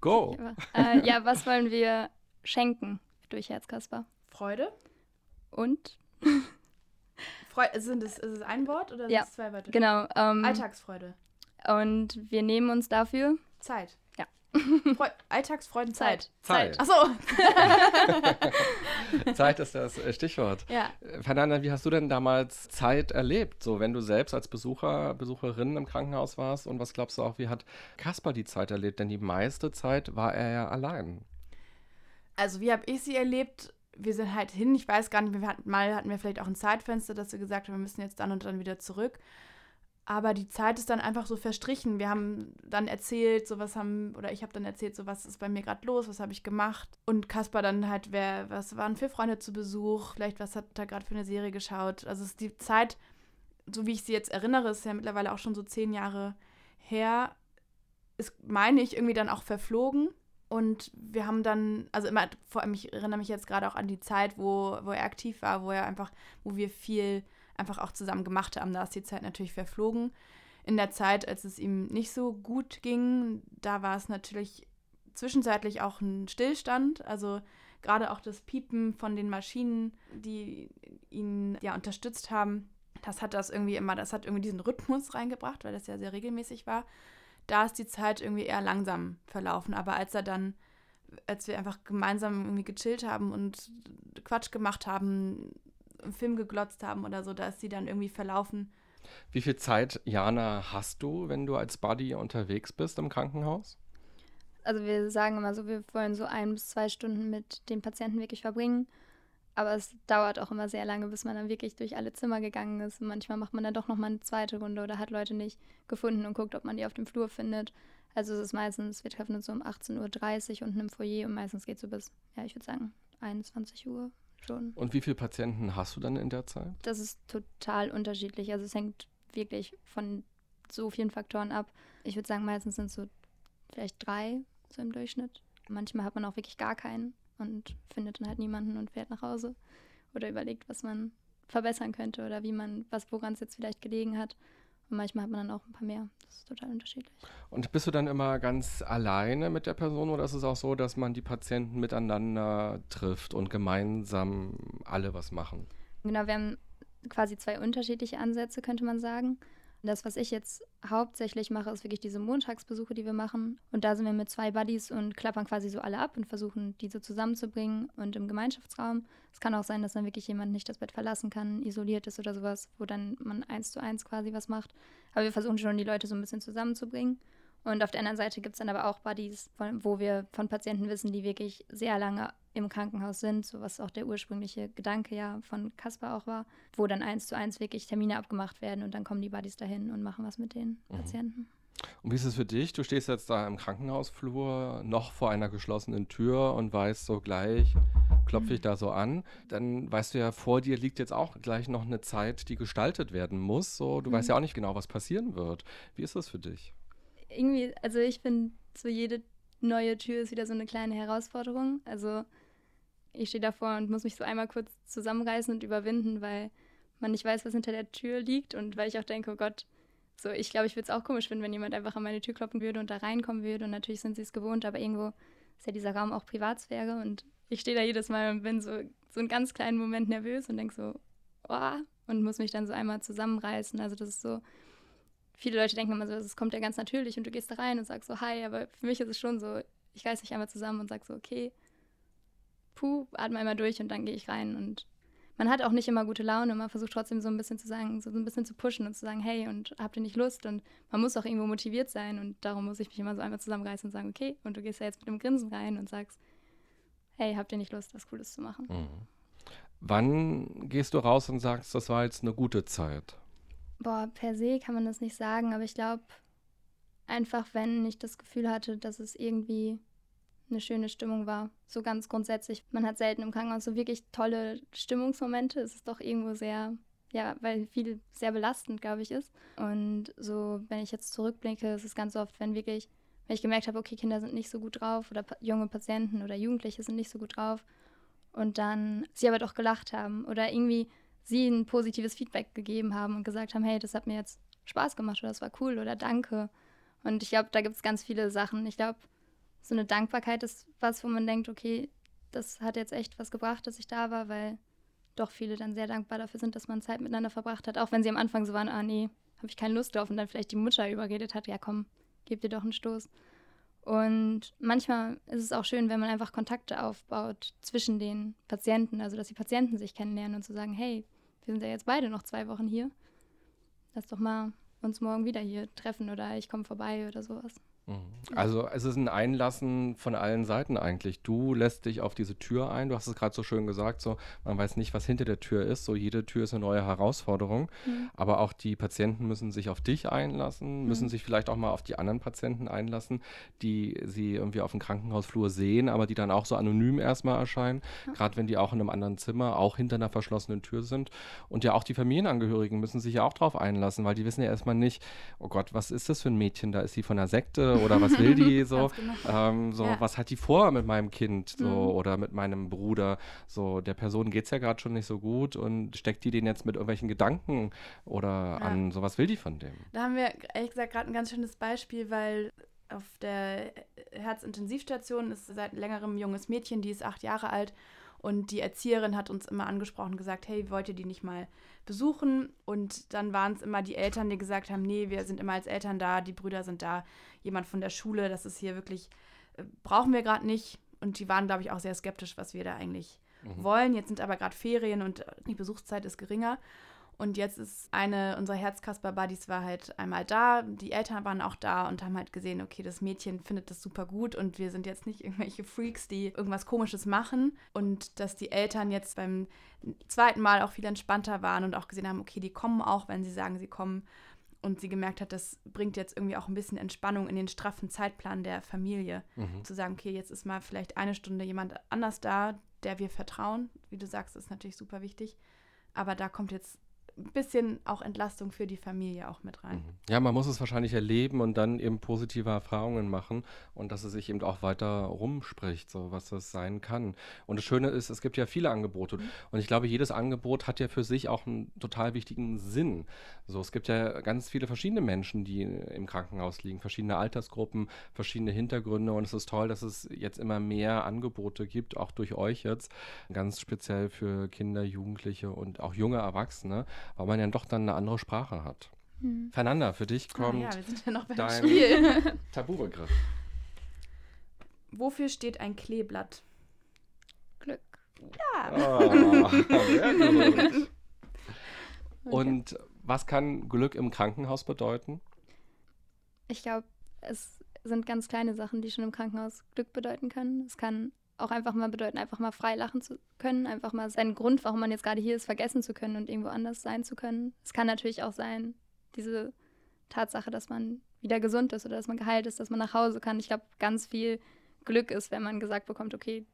Go! Äh, ja, was wollen wir schenken durch Herzkasper? Freude. Und? Freude, sind es, ist es ein Wort oder sind ja, es zwei Wörter? Genau. Ähm, Alltagsfreude. Und wir nehmen uns dafür Zeit. Ja. Freu Alltagsfreudenzeit. Zeit. Zeit. Achso. Zeit ist das äh, Stichwort. Ja. Fernanda, wie hast du denn damals Zeit erlebt? So, wenn du selbst als Besucher, Besucherin im Krankenhaus warst und was glaubst du auch, wie hat Kaspar die Zeit erlebt? Denn die meiste Zeit war er ja allein. Also, wie habe ich sie erlebt? Wir sind halt hin, ich weiß gar nicht, wir hatten, mal hatten wir vielleicht auch ein Zeitfenster, dass wir gesagt haben, wir müssen jetzt dann und dann wieder zurück. Aber die Zeit ist dann einfach so verstrichen. Wir haben dann erzählt, so was haben, oder ich habe dann erzählt, so was ist bei mir gerade los, was habe ich gemacht. Und Kaspar dann halt, wer, was waren für Freunde zu Besuch, vielleicht was hat er gerade für eine Serie geschaut. Also ist die Zeit, so wie ich sie jetzt erinnere, ist ja mittlerweile auch schon so zehn Jahre her, ist, meine ich, irgendwie dann auch verflogen. Und wir haben dann, also immer, vor allem, ich erinnere mich jetzt gerade auch an die Zeit, wo, wo er aktiv war, wo er einfach, wo wir viel einfach auch zusammen gemacht haben. Da ist die Zeit natürlich verflogen. In der Zeit, als es ihm nicht so gut ging, da war es natürlich zwischenzeitlich auch ein Stillstand. Also gerade auch das Piepen von den Maschinen, die ihn ja unterstützt haben, das hat das irgendwie immer, das hat irgendwie diesen Rhythmus reingebracht, weil das ja sehr regelmäßig war. Da ist die Zeit irgendwie eher langsam verlaufen. Aber als er dann, als wir einfach gemeinsam irgendwie gechillt haben und Quatsch gemacht haben, einen Film geglotzt haben oder so, da ist sie dann irgendwie verlaufen. Wie viel Zeit, Jana, hast du, wenn du als Buddy unterwegs bist im Krankenhaus? Also wir sagen immer so, wir wollen so ein bis zwei Stunden mit dem Patienten wirklich verbringen. Aber es dauert auch immer sehr lange, bis man dann wirklich durch alle Zimmer gegangen ist. Und manchmal macht man dann doch nochmal eine zweite Runde oder hat Leute nicht gefunden und guckt, ob man die auf dem Flur findet. Also es ist meistens, wir treffen uns so um 18.30 Uhr unten im Foyer und meistens geht es so bis, ja, ich würde sagen, 21 Uhr schon. Und wie viele Patienten hast du dann in der Zeit? Das ist total unterschiedlich. Also es hängt wirklich von so vielen Faktoren ab. Ich würde sagen, meistens sind es so vielleicht drei so im Durchschnitt. Manchmal hat man auch wirklich gar keinen und findet dann halt niemanden und fährt nach Hause oder überlegt, was man verbessern könnte oder wie man, was woran es jetzt vielleicht gelegen hat. Manchmal hat man dann auch ein paar mehr. Das ist total unterschiedlich. Und bist du dann immer ganz alleine mit der Person oder ist es auch so, dass man die Patienten miteinander trifft und gemeinsam alle was machen? Genau, wir haben quasi zwei unterschiedliche Ansätze, könnte man sagen. Das, was ich jetzt hauptsächlich mache, ist wirklich diese Montagsbesuche, die wir machen. Und da sind wir mit zwei Buddies und klappern quasi so alle ab und versuchen, diese zusammenzubringen und im Gemeinschaftsraum. Es kann auch sein, dass dann wirklich jemand nicht das Bett verlassen kann, isoliert ist oder sowas, wo dann man eins zu eins quasi was macht. Aber wir versuchen schon, die Leute so ein bisschen zusammenzubringen. Und auf der anderen Seite gibt es dann aber auch Buddies, wo wir von Patienten wissen, die wirklich sehr lange im Krankenhaus sind, so was auch der ursprüngliche Gedanke ja von Kasper auch war, wo dann eins zu eins wirklich Termine abgemacht werden und dann kommen die Buddies dahin und machen was mit den mhm. Patienten. Und wie ist es für dich? Du stehst jetzt da im Krankenhausflur, noch vor einer geschlossenen Tür und weißt so gleich, klopfe ich mhm. da so an. Dann weißt du ja, vor dir liegt jetzt auch gleich noch eine Zeit, die gestaltet werden muss. So, du mhm. weißt ja auch nicht genau, was passieren wird. Wie ist das für dich? Irgendwie, also ich finde, so jede neue Tür ist wieder so eine kleine Herausforderung. Also ich stehe davor und muss mich so einmal kurz zusammenreißen und überwinden, weil man nicht weiß, was hinter der Tür liegt und weil ich auch denke, oh Gott, so ich glaube, ich würde es auch komisch finden, wenn jemand einfach an meine Tür klopfen würde und da reinkommen würde und natürlich sind sie es gewohnt, aber irgendwo ist ja dieser Raum auch Privatsphäre und ich stehe da jedes Mal und bin so, so einen ganz kleinen Moment nervös und denke so, oh, und muss mich dann so einmal zusammenreißen. Also das ist so, viele Leute denken immer so, es kommt ja ganz natürlich und du gehst da rein und sagst so, hi, aber für mich ist es schon so, ich reiß mich einmal zusammen und sag so, okay, puh, atme einmal durch und dann gehe ich rein und man hat auch nicht immer gute Laune, man versucht trotzdem so ein bisschen zu sagen, so ein bisschen zu pushen und zu sagen, hey, und habt ihr nicht Lust? Und man muss auch irgendwo motiviert sein und darum muss ich mich immer so einmal zusammenreißen und sagen, okay, und du gehst ja jetzt mit dem Grinsen rein und sagst, hey, habt ihr nicht Lust, was Cooles zu machen? Mhm. Wann gehst du raus und sagst, das war jetzt eine gute Zeit? Boah, per se kann man das nicht sagen, aber ich glaube, einfach wenn ich das Gefühl hatte, dass es irgendwie eine schöne Stimmung war. So ganz grundsätzlich. Man hat selten im Krankenhaus so wirklich tolle Stimmungsmomente. Es ist doch irgendwo sehr, ja, weil viel sehr belastend, glaube ich, ist. Und so, wenn ich jetzt zurückblicke, ist es ganz oft, wenn wirklich, wenn ich gemerkt habe, okay, Kinder sind nicht so gut drauf oder junge Patienten oder Jugendliche sind nicht so gut drauf und dann sie aber doch gelacht haben oder irgendwie sie ein positives Feedback gegeben haben und gesagt haben, hey, das hat mir jetzt Spaß gemacht oder das war cool oder danke. Und ich glaube, da gibt es ganz viele Sachen. Ich glaube, so eine Dankbarkeit ist was, wo man denkt, okay, das hat jetzt echt was gebracht, dass ich da war, weil doch viele dann sehr dankbar dafür sind, dass man Zeit miteinander verbracht hat. Auch wenn sie am Anfang so waren, ah nee, habe ich keine Lust drauf und dann vielleicht die Mutter überredet hat, ja komm, gib dir doch einen Stoß. Und manchmal ist es auch schön, wenn man einfach Kontakte aufbaut zwischen den Patienten, also dass die Patienten sich kennenlernen und zu sagen, hey, wir sind ja jetzt beide noch zwei Wochen hier. Lass doch mal uns morgen wieder hier treffen oder ich komme vorbei oder sowas. Mhm. Also es ist ein Einlassen von allen Seiten eigentlich. Du lässt dich auf diese Tür ein. Du hast es gerade so schön gesagt, so man weiß nicht, was hinter der Tür ist. So jede Tür ist eine neue Herausforderung. Mhm. Aber auch die Patienten müssen sich auf dich einlassen, müssen mhm. sich vielleicht auch mal auf die anderen Patienten einlassen, die sie irgendwie auf dem Krankenhausflur sehen, aber die dann auch so anonym erstmal erscheinen. Ja. Gerade wenn die auch in einem anderen Zimmer, auch hinter einer verschlossenen Tür sind. Und ja auch die Familienangehörigen müssen sich ja auch drauf einlassen, weil die wissen ja erstmal nicht, oh Gott, was ist das für ein Mädchen? Da ist sie von der Sekte oder was will die so, genau. ähm, so Ja. was hat die vor mit meinem Kind so Mhm. oder mit meinem Bruder, so der Person geht es ja gerade schon nicht so gut und steckt die den jetzt mit irgendwelchen Gedanken oder Ja. an, so was will die von dem? Da haben wir ehrlich gesagt gerade ein ganz schönes Beispiel, weil auf der Herzintensivstation ist seit längerem ein junges Mädchen, die ist acht Jahre alt und die Erzieherin hat uns immer angesprochen und gesagt, hey, wollt ihr die nicht mal besuchen? Und dann waren es immer die Eltern, die gesagt haben, nee, wir sind immer als Eltern da, die Brüder sind da, jemand von der Schule, das ist hier wirklich, äh, brauchen wir gerade nicht. Und die waren, glaube ich, auch sehr skeptisch, was wir da eigentlich Mhm. wollen. Jetzt sind aber gerade Ferien und die Besuchszeit ist geringer. Und jetzt ist eine unserer Herzkasper-Buddies war halt einmal da. Die Eltern waren auch da und haben halt gesehen, okay, das Mädchen findet das super gut und wir sind jetzt nicht irgendwelche Freaks, die irgendwas Komisches machen. Und dass die Eltern jetzt beim zweiten Mal auch viel entspannter waren und auch gesehen haben, okay, die kommen auch, wenn sie sagen, sie kommen. Und sie gemerkt hat, das bringt jetzt irgendwie auch ein bisschen Entspannung in den straffen Zeitplan der Familie. Mhm. Zu sagen, okay, jetzt ist mal vielleicht eine Stunde jemand anders da, der wir vertrauen. Wie du sagst, ist natürlich super wichtig. Aber da kommt jetzt ein bisschen auch Entlastung für die Familie auch mit rein. Mhm. Ja, man muss es wahrscheinlich erleben und dann eben positive Erfahrungen machen und dass es sich eben auch weiter rumspricht, so was das sein kann. Und das Schöne ist, es gibt ja viele Angebote und ich glaube, jedes Angebot hat ja für sich auch einen total wichtigen Sinn. So, es gibt ja ganz viele verschiedene Menschen, die im Krankenhaus liegen, verschiedene Altersgruppen, verschiedene Hintergründe und es ist toll, dass es jetzt immer mehr Angebote gibt, auch durch euch jetzt, ganz speziell für Kinder, Jugendliche und auch junge Erwachsene, weil man ja doch dann eine andere Sprache hat. Hm. Fernanda, für dich Ah, kommt ja, wir sind ja noch beim dein- Spiel. Tabubegriff. Wofür steht ein Kleeblatt? Glück. Ah, sehr gut. Okay. Und was kann Glück im Krankenhaus bedeuten? Ich glaube, es sind ganz kleine Sachen, die schon im Krankenhaus Glück bedeuten können. Es kann auch einfach mal bedeuten, einfach mal frei lachen zu können, einfach mal seinen Grund, warum man jetzt gerade hier ist, vergessen zu können und irgendwo anders sein zu können. Es kann natürlich auch sein, diese Tatsache, dass man wieder gesund ist oder dass man geheilt ist, dass man nach Hause kann. Ich glaube, ganz viel Glück ist, wenn man gesagt bekommt, okay,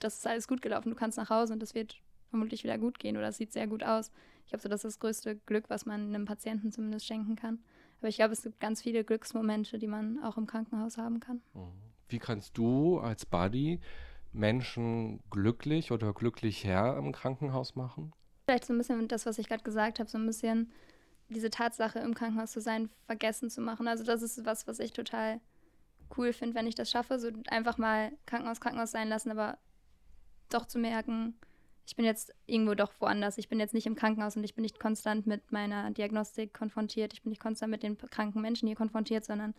das ist alles gut gelaufen, du kannst nach Hause und das wird vermutlich wieder gut gehen oder es sieht sehr gut aus. Ich glaube, so das ist das größte Glück, was man einem Patienten zumindest schenken kann. Aber ich glaube, es gibt ganz viele Glücksmomente, die man auch im Krankenhaus haben kann. Wie kannst du als Buddy Menschen glücklich oder glücklicher im Krankenhaus machen? Vielleicht so ein bisschen das, was ich gerade gesagt habe, so ein bisschen diese Tatsache, im Krankenhaus zu sein, vergessen zu machen. Also das ist was, was ich total cool finde, wenn ich das schaffe, so einfach mal Krankenhaus, Krankenhaus sein lassen, aber doch zu merken, ich bin jetzt irgendwo doch woanders. Ich bin jetzt nicht im Krankenhaus und ich bin nicht konstant mit meiner Diagnostik konfrontiert. Ich bin nicht konstant mit den kranken Menschen hier konfrontiert, sondern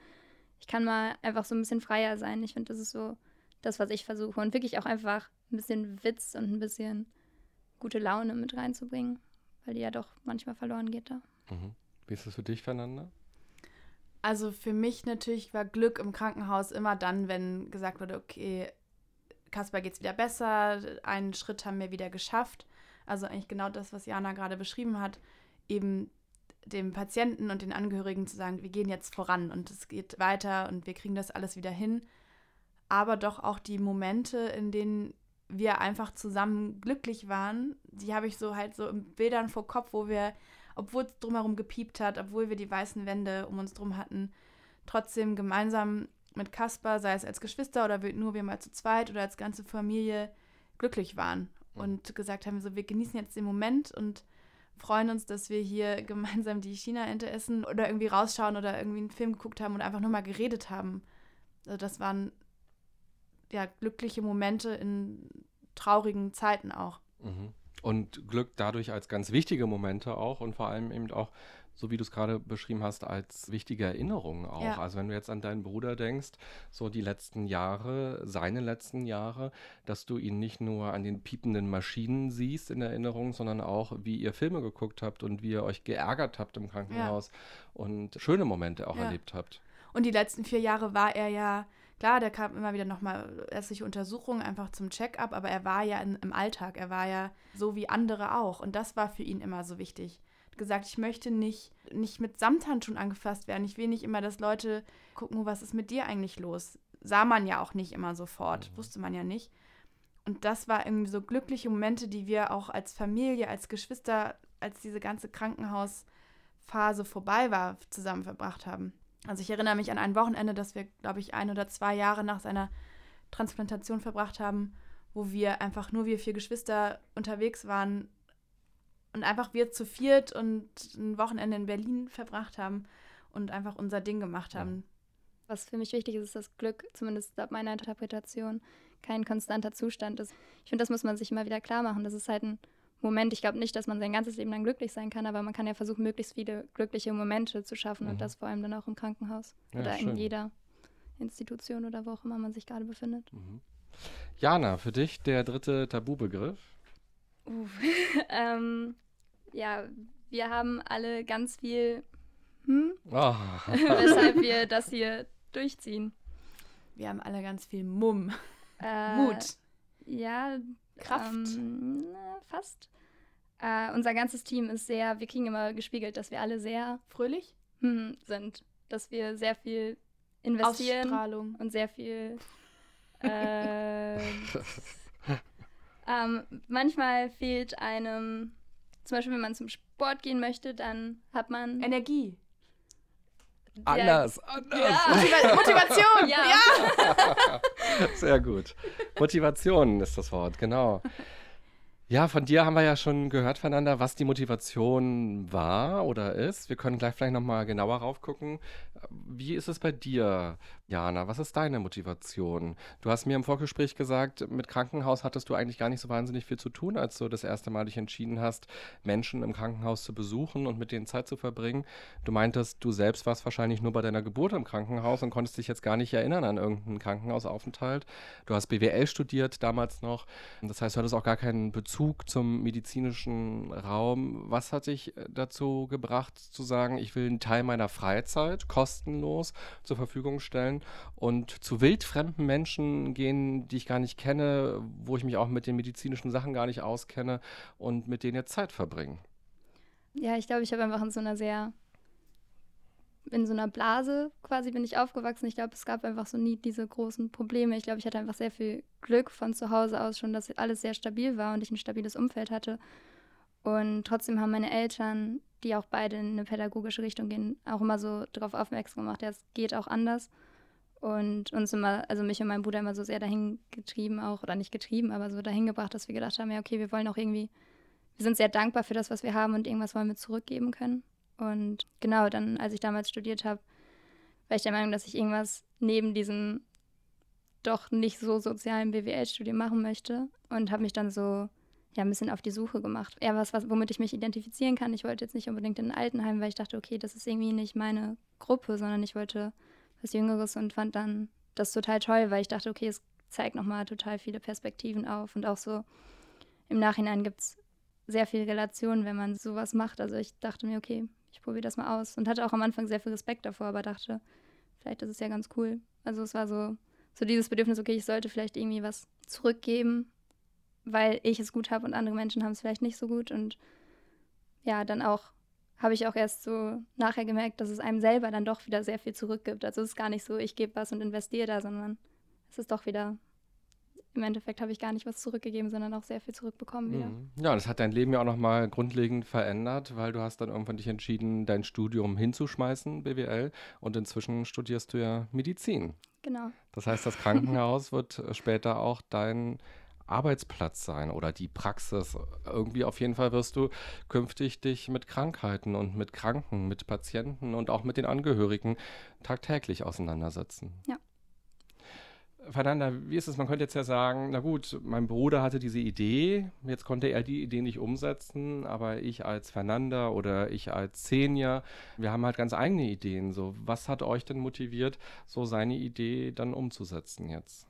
ich kann mal einfach so ein bisschen freier sein. Ich finde, das ist so das, was ich versuche. Und wirklich auch einfach ein bisschen Witz und ein bisschen gute Laune mit reinzubringen, weil die ja doch manchmal verloren geht da. Mhm. Wie ist das für dich, Fernanda? Also für mich natürlich war Glück im Krankenhaus immer dann, wenn gesagt wurde, okay, Kasper geht's wieder besser, einen Schritt haben wir wieder geschafft. Also eigentlich genau das, was Jana gerade beschrieben hat, eben dem Patienten und den Angehörigen zu sagen, wir gehen jetzt voran und es geht weiter und wir kriegen das alles wieder hin. Aber doch auch die Momente, in denen wir einfach zusammen glücklich waren, die habe ich so halt so im Bildern vor Kopf, wo wir, obwohl es drumherum gepiept hat, obwohl wir die weißen Wände um uns drum hatten, trotzdem gemeinsam mit Kasper, sei es als Geschwister oder nur wir mal zu zweit oder als ganze Familie, glücklich waren und gesagt haben, so wir genießen jetzt den Moment und freuen uns, dass wir hier gemeinsam die China-Ente essen oder irgendwie rausschauen oder irgendwie einen Film geguckt haben und einfach nur mal geredet haben. Also das waren ja glückliche Momente in traurigen Zeiten auch. Mhm. Und Glück dadurch als ganz wichtige Momente auch und vor allem eben auch, so wie du es gerade beschrieben hast, als wichtige Erinnerungen auch. Ja. Also wenn du jetzt an deinen Bruder denkst, so die letzten Jahre, seine letzten Jahre, dass du ihn nicht nur an den piependen Maschinen siehst in Erinnerung, sondern auch, wie ihr Filme geguckt habt und wie ihr euch geärgert habt im Krankenhaus und schöne Momente auch Ja. erlebt habt. Und die letzten vier Jahre war er ja, klar, der kam immer wieder nochmal ärztliche Untersuchungen einfach zum Check-up, aber er war ja in, im Alltag, er war ja so wie andere auch. Und das war für ihn immer so wichtig. Hat gesagt, ich möchte nicht, nicht mit Samthandschuhen angefasst werden. Ich will nicht immer, dass Leute gucken, "Oh, was ist mit dir eigentlich los? Sah man ja auch nicht immer sofort, wusste man ja nicht. Und das war irgendwie so glückliche Momente, die wir auch als Familie, als Geschwister, als diese ganze Krankenhausphase vorbei war, zusammen verbracht haben. Also ich erinnere mich an ein Wochenende, das wir, glaube ich, ein oder zwei Jahre nach seiner Transplantation verbracht haben, wo wir einfach nur wir vier Geschwister unterwegs waren und einfach wir zu viert und ein Wochenende in Berlin verbracht haben und einfach unser Ding gemacht haben. Was für mich wichtig ist, ist, dass Glück, zumindest laut meiner Interpretation, kein konstanter Zustand ist. Ich finde, das muss man sich immer wieder klar machen. Das ist halt ein Moment. Ich glaube nicht, dass man sein ganzes Leben lang glücklich sein kann, aber man kann ja versuchen, möglichst viele glückliche Momente zu schaffen mhm. und das vor allem dann auch im Krankenhaus ja, oder schön. in jeder Institution oder wo auch immer man sich gerade befindet. Mhm. Jana, für dich der dritte Tabubegriff? Uh, ähm, ja, wir haben alle ganz viel, hm? oh. weshalb wir das hier durchziehen. Wir haben alle ganz viel Mumm. Äh, Mut. Ja, Kraft. Ähm, fast. Äh, unser ganzes Team ist sehr, wir kriegen immer gespiegelt, dass wir alle sehr fröhlich hm, sind. Dass wir sehr viel investieren Ausstrahlung. und sehr viel. Äh, ähm, manchmal fehlt einem, zum Beispiel, wenn man zum Sport gehen möchte, dann hat man Energie. Anders, anders. Ja. Motivation, ja. ja. Sehr gut. Motivation ist das Wort, genau. Ja, von dir haben wir ja schon gehört voneinander, was die Motivation war oder ist. Wir können gleich vielleicht nochmal genauer raufgucken. Wie ist es bei dir, Jana? Was ist deine Motivation? Du hast mir im Vorgespräch gesagt, mit Krankenhaus hattest du eigentlich gar nicht so wahnsinnig viel zu tun, als du das erste Mal dich entschieden hast, Menschen im Krankenhaus zu besuchen und mit denen Zeit zu verbringen. Du meintest, du selbst warst wahrscheinlich nur bei deiner Geburt im Krankenhaus und konntest dich jetzt gar nicht erinnern an irgendeinen Krankenhausaufenthalt. Du hast BWL studiert damals noch. Das heißt, du hattest auch gar keinen Bezug zum medizinischen Raum. Was hat dich dazu gebracht, zu sagen, ich will einen Teil meiner Freizeit kostenlos zur Verfügung stellen? Und zu wildfremden Menschen gehen, die ich gar nicht kenne, wo ich mich auch mit den medizinischen Sachen gar nicht auskenne und mit denen jetzt Zeit verbringen. Ja, ich glaube, ich habe einfach in so einer sehr, in so einer Blase quasi bin ich aufgewachsen. Ich glaube, es gab einfach so nie diese großen Probleme. Ich glaube, ich hatte einfach sehr viel Glück von zu Hause aus schon, dass alles sehr stabil war und ich ein stabiles Umfeld hatte. Und trotzdem haben meine Eltern, die auch beide in eine pädagogische Richtung gehen, auch immer so darauf aufmerksam gemacht, ja, es geht auch anders und uns immer, also mich und mein Bruder immer so sehr dahin getrieben auch, oder nicht getrieben, aber so dahin gebracht, dass wir gedacht haben, ja, okay, wir wollen auch irgendwie, wir sind sehr dankbar für das, was wir haben und irgendwas wollen wir zurückgeben können. Und genau, dann, als ich damals studiert habe, war ich der Meinung, dass ich irgendwas neben diesem doch nicht so sozialen BWL-Studium machen möchte und habe mich dann so ja, ein bisschen auf die Suche gemacht. Eher was, was, womit ich mich identifizieren kann. Ich wollte jetzt nicht unbedingt in ein Altenheim, weil ich dachte, okay, das ist irgendwie nicht meine Gruppe, sondern ich wollte was Jüngeres und fand dann das total toll, weil ich dachte, okay, es zeigt nochmal total viele Perspektiven auf und auch so im Nachhinein gibt es sehr viel Relation, wenn man sowas macht. Also ich dachte mir, okay, ich probiere das mal aus und hatte auch am Anfang sehr viel Respekt davor, aber dachte, vielleicht ist es ja ganz cool. Also es war so, so dieses Bedürfnis, okay, ich sollte vielleicht irgendwie was zurückgeben, weil ich es gut habe und andere Menschen haben es vielleicht nicht so gut und ja, dann auch habe ich auch erst so nachher gemerkt, dass es einem selber dann doch wieder sehr viel zurückgibt. Also es ist gar nicht so, ich gebe was und investiere da, sondern es ist doch wieder, im Endeffekt habe ich gar nicht was zurückgegeben, sondern auch sehr viel zurückbekommen wieder. Mhm. Ja, das hat dein Leben ja auch nochmal grundlegend verändert, weil du hast dann irgendwann dich entschieden, dein Studium hinzuschmeißen, BWL, und inzwischen studierst du ja Medizin. Genau. Das heißt, das Krankenhaus wird später auch dein Arbeitsplatz sein oder die Praxis. Irgendwie auf jeden Fall wirst du künftig dich mit Krankheiten und mit Kranken, mit Patienten und auch mit den Angehörigen tagtäglich auseinandersetzen. Ja. Fernanda, wie ist es? Man könnte jetzt ja sagen, na gut, mein Bruder hatte diese Idee, jetzt konnte er die Idee nicht umsetzen, aber ich als Fernanda oder ich als Senior, wir haben halt ganz eigene Ideen. So, was hat euch denn motiviert, so seine Idee dann umzusetzen jetzt?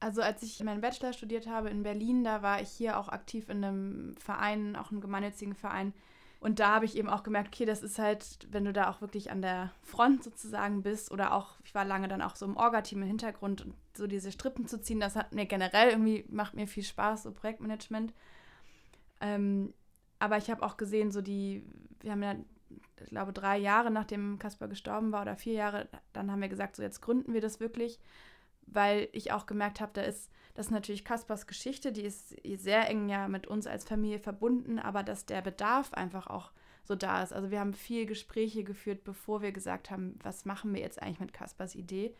Also als ich meinen Bachelor studiert habe in Berlin, da war ich hier auch aktiv in einem Verein, auch einem gemeinnützigen Verein. Und da habe ich eben auch gemerkt, okay, das ist halt, wenn du da auch wirklich an der Front sozusagen bist oder auch, ich war lange dann auch so im Orga-Team im Hintergrund und so diese Strippen zu ziehen, das hat mir generell irgendwie, macht mir viel Spaß, so Projektmanagement. Ähm, aber ich habe auch gesehen, so die, wir haben ja, ich glaube, drei Jahre nachdem Kasper gestorben war oder vier Jahre, dann haben wir gesagt, so jetzt gründen wir das wirklich weil ich auch gemerkt habe, da ist das ist natürlich Kaspers Geschichte, die ist sehr eng ja mit uns als Familie verbunden, aber dass der Bedarf einfach auch so da ist. Also wir haben viel Gespräche geführt, bevor wir gesagt haben, was machen wir jetzt eigentlich mit Kaspers Idee,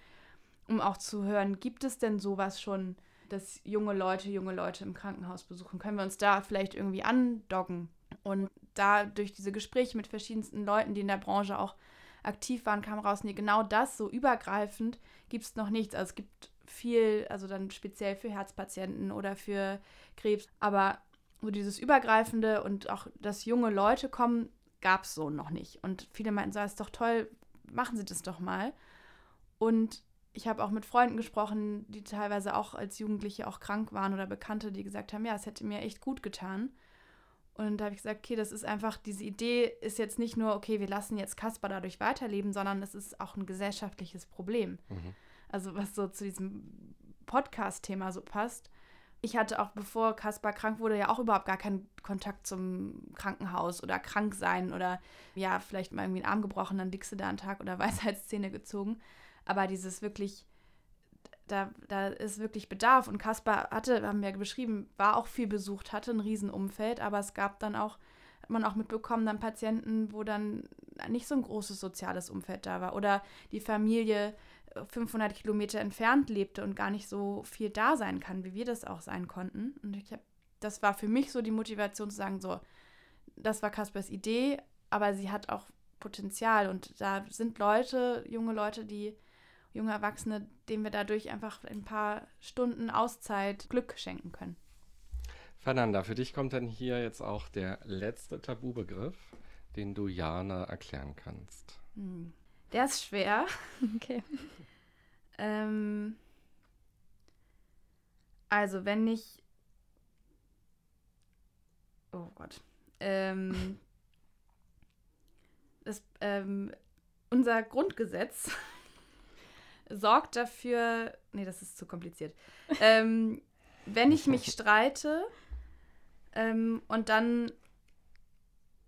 um auch zu hören, gibt es denn sowas schon, dass junge Leute junge Leute im Krankenhaus besuchen? Können wir uns da vielleicht irgendwie andocken? Und da durch diese Gespräche mit verschiedensten Leuten, die in der Branche auch aktiv waren, kam raus, nee, genau das, so übergreifend, gibt es noch nichts. Also es gibt viel, also dann speziell für Herzpatienten oder für Krebs, aber so dieses Übergreifende und auch, dass junge Leute kommen, gab es so noch nicht. Und viele meinten, so, ist doch toll, machen Sie das doch mal. Und ich habe auch mit Freunden gesprochen, die teilweise auch als Jugendliche auch krank waren oder Bekannte, die gesagt haben, ja, es hätte mir echt gut getan. Und da habe ich gesagt, okay, das ist einfach, diese Idee ist jetzt nicht nur, okay, wir lassen jetzt Kasper dadurch weiterleben, sondern es ist auch ein gesellschaftliches Problem. Mhm. Also was so zu diesem Podcast-Thema so passt. Ich hatte auch, bevor Kaspar krank wurde, ja auch überhaupt gar keinen Kontakt zum Krankenhaus oder krank sein oder ja, vielleicht mal irgendwie einen Arm gebrochen, dann liegst du da einen Tag oder Weisheitszähne gezogen. Aber dieses wirklich da, da ist wirklich Bedarf. Und Kaspar hatte, haben wir ja beschrieben, war auch viel besucht, hatte ein Riesenumfeld, aber es gab dann auch, hat man auch mitbekommen, dann Patienten, wo dann nicht so ein großes soziales Umfeld da war. Oder die Familie 500 äh, Kilometer entfernt lebte und gar nicht so viel da sein kann, wie wir das auch sein konnten. Und ich habe, das war für mich so die Motivation zu sagen, so, das war Kaspers Idee, aber sie hat auch Potenzial und da sind Leute, junge Leute, die junge Erwachsene, denen wir dadurch einfach ein paar Stunden Auszeit Glück schenken können. Fernanda, für dich kommt dann hier jetzt auch der letzte Tabubegriff, den du Jana erklären kannst. Hm. Der ist schwer. Okay. ähm, also, wenn ich. Oh Gott. Ähm, das, ähm, unser Grundgesetz sorgt dafür, nee, das ist zu kompliziert. ähm, wenn ich mich streite ähm, und dann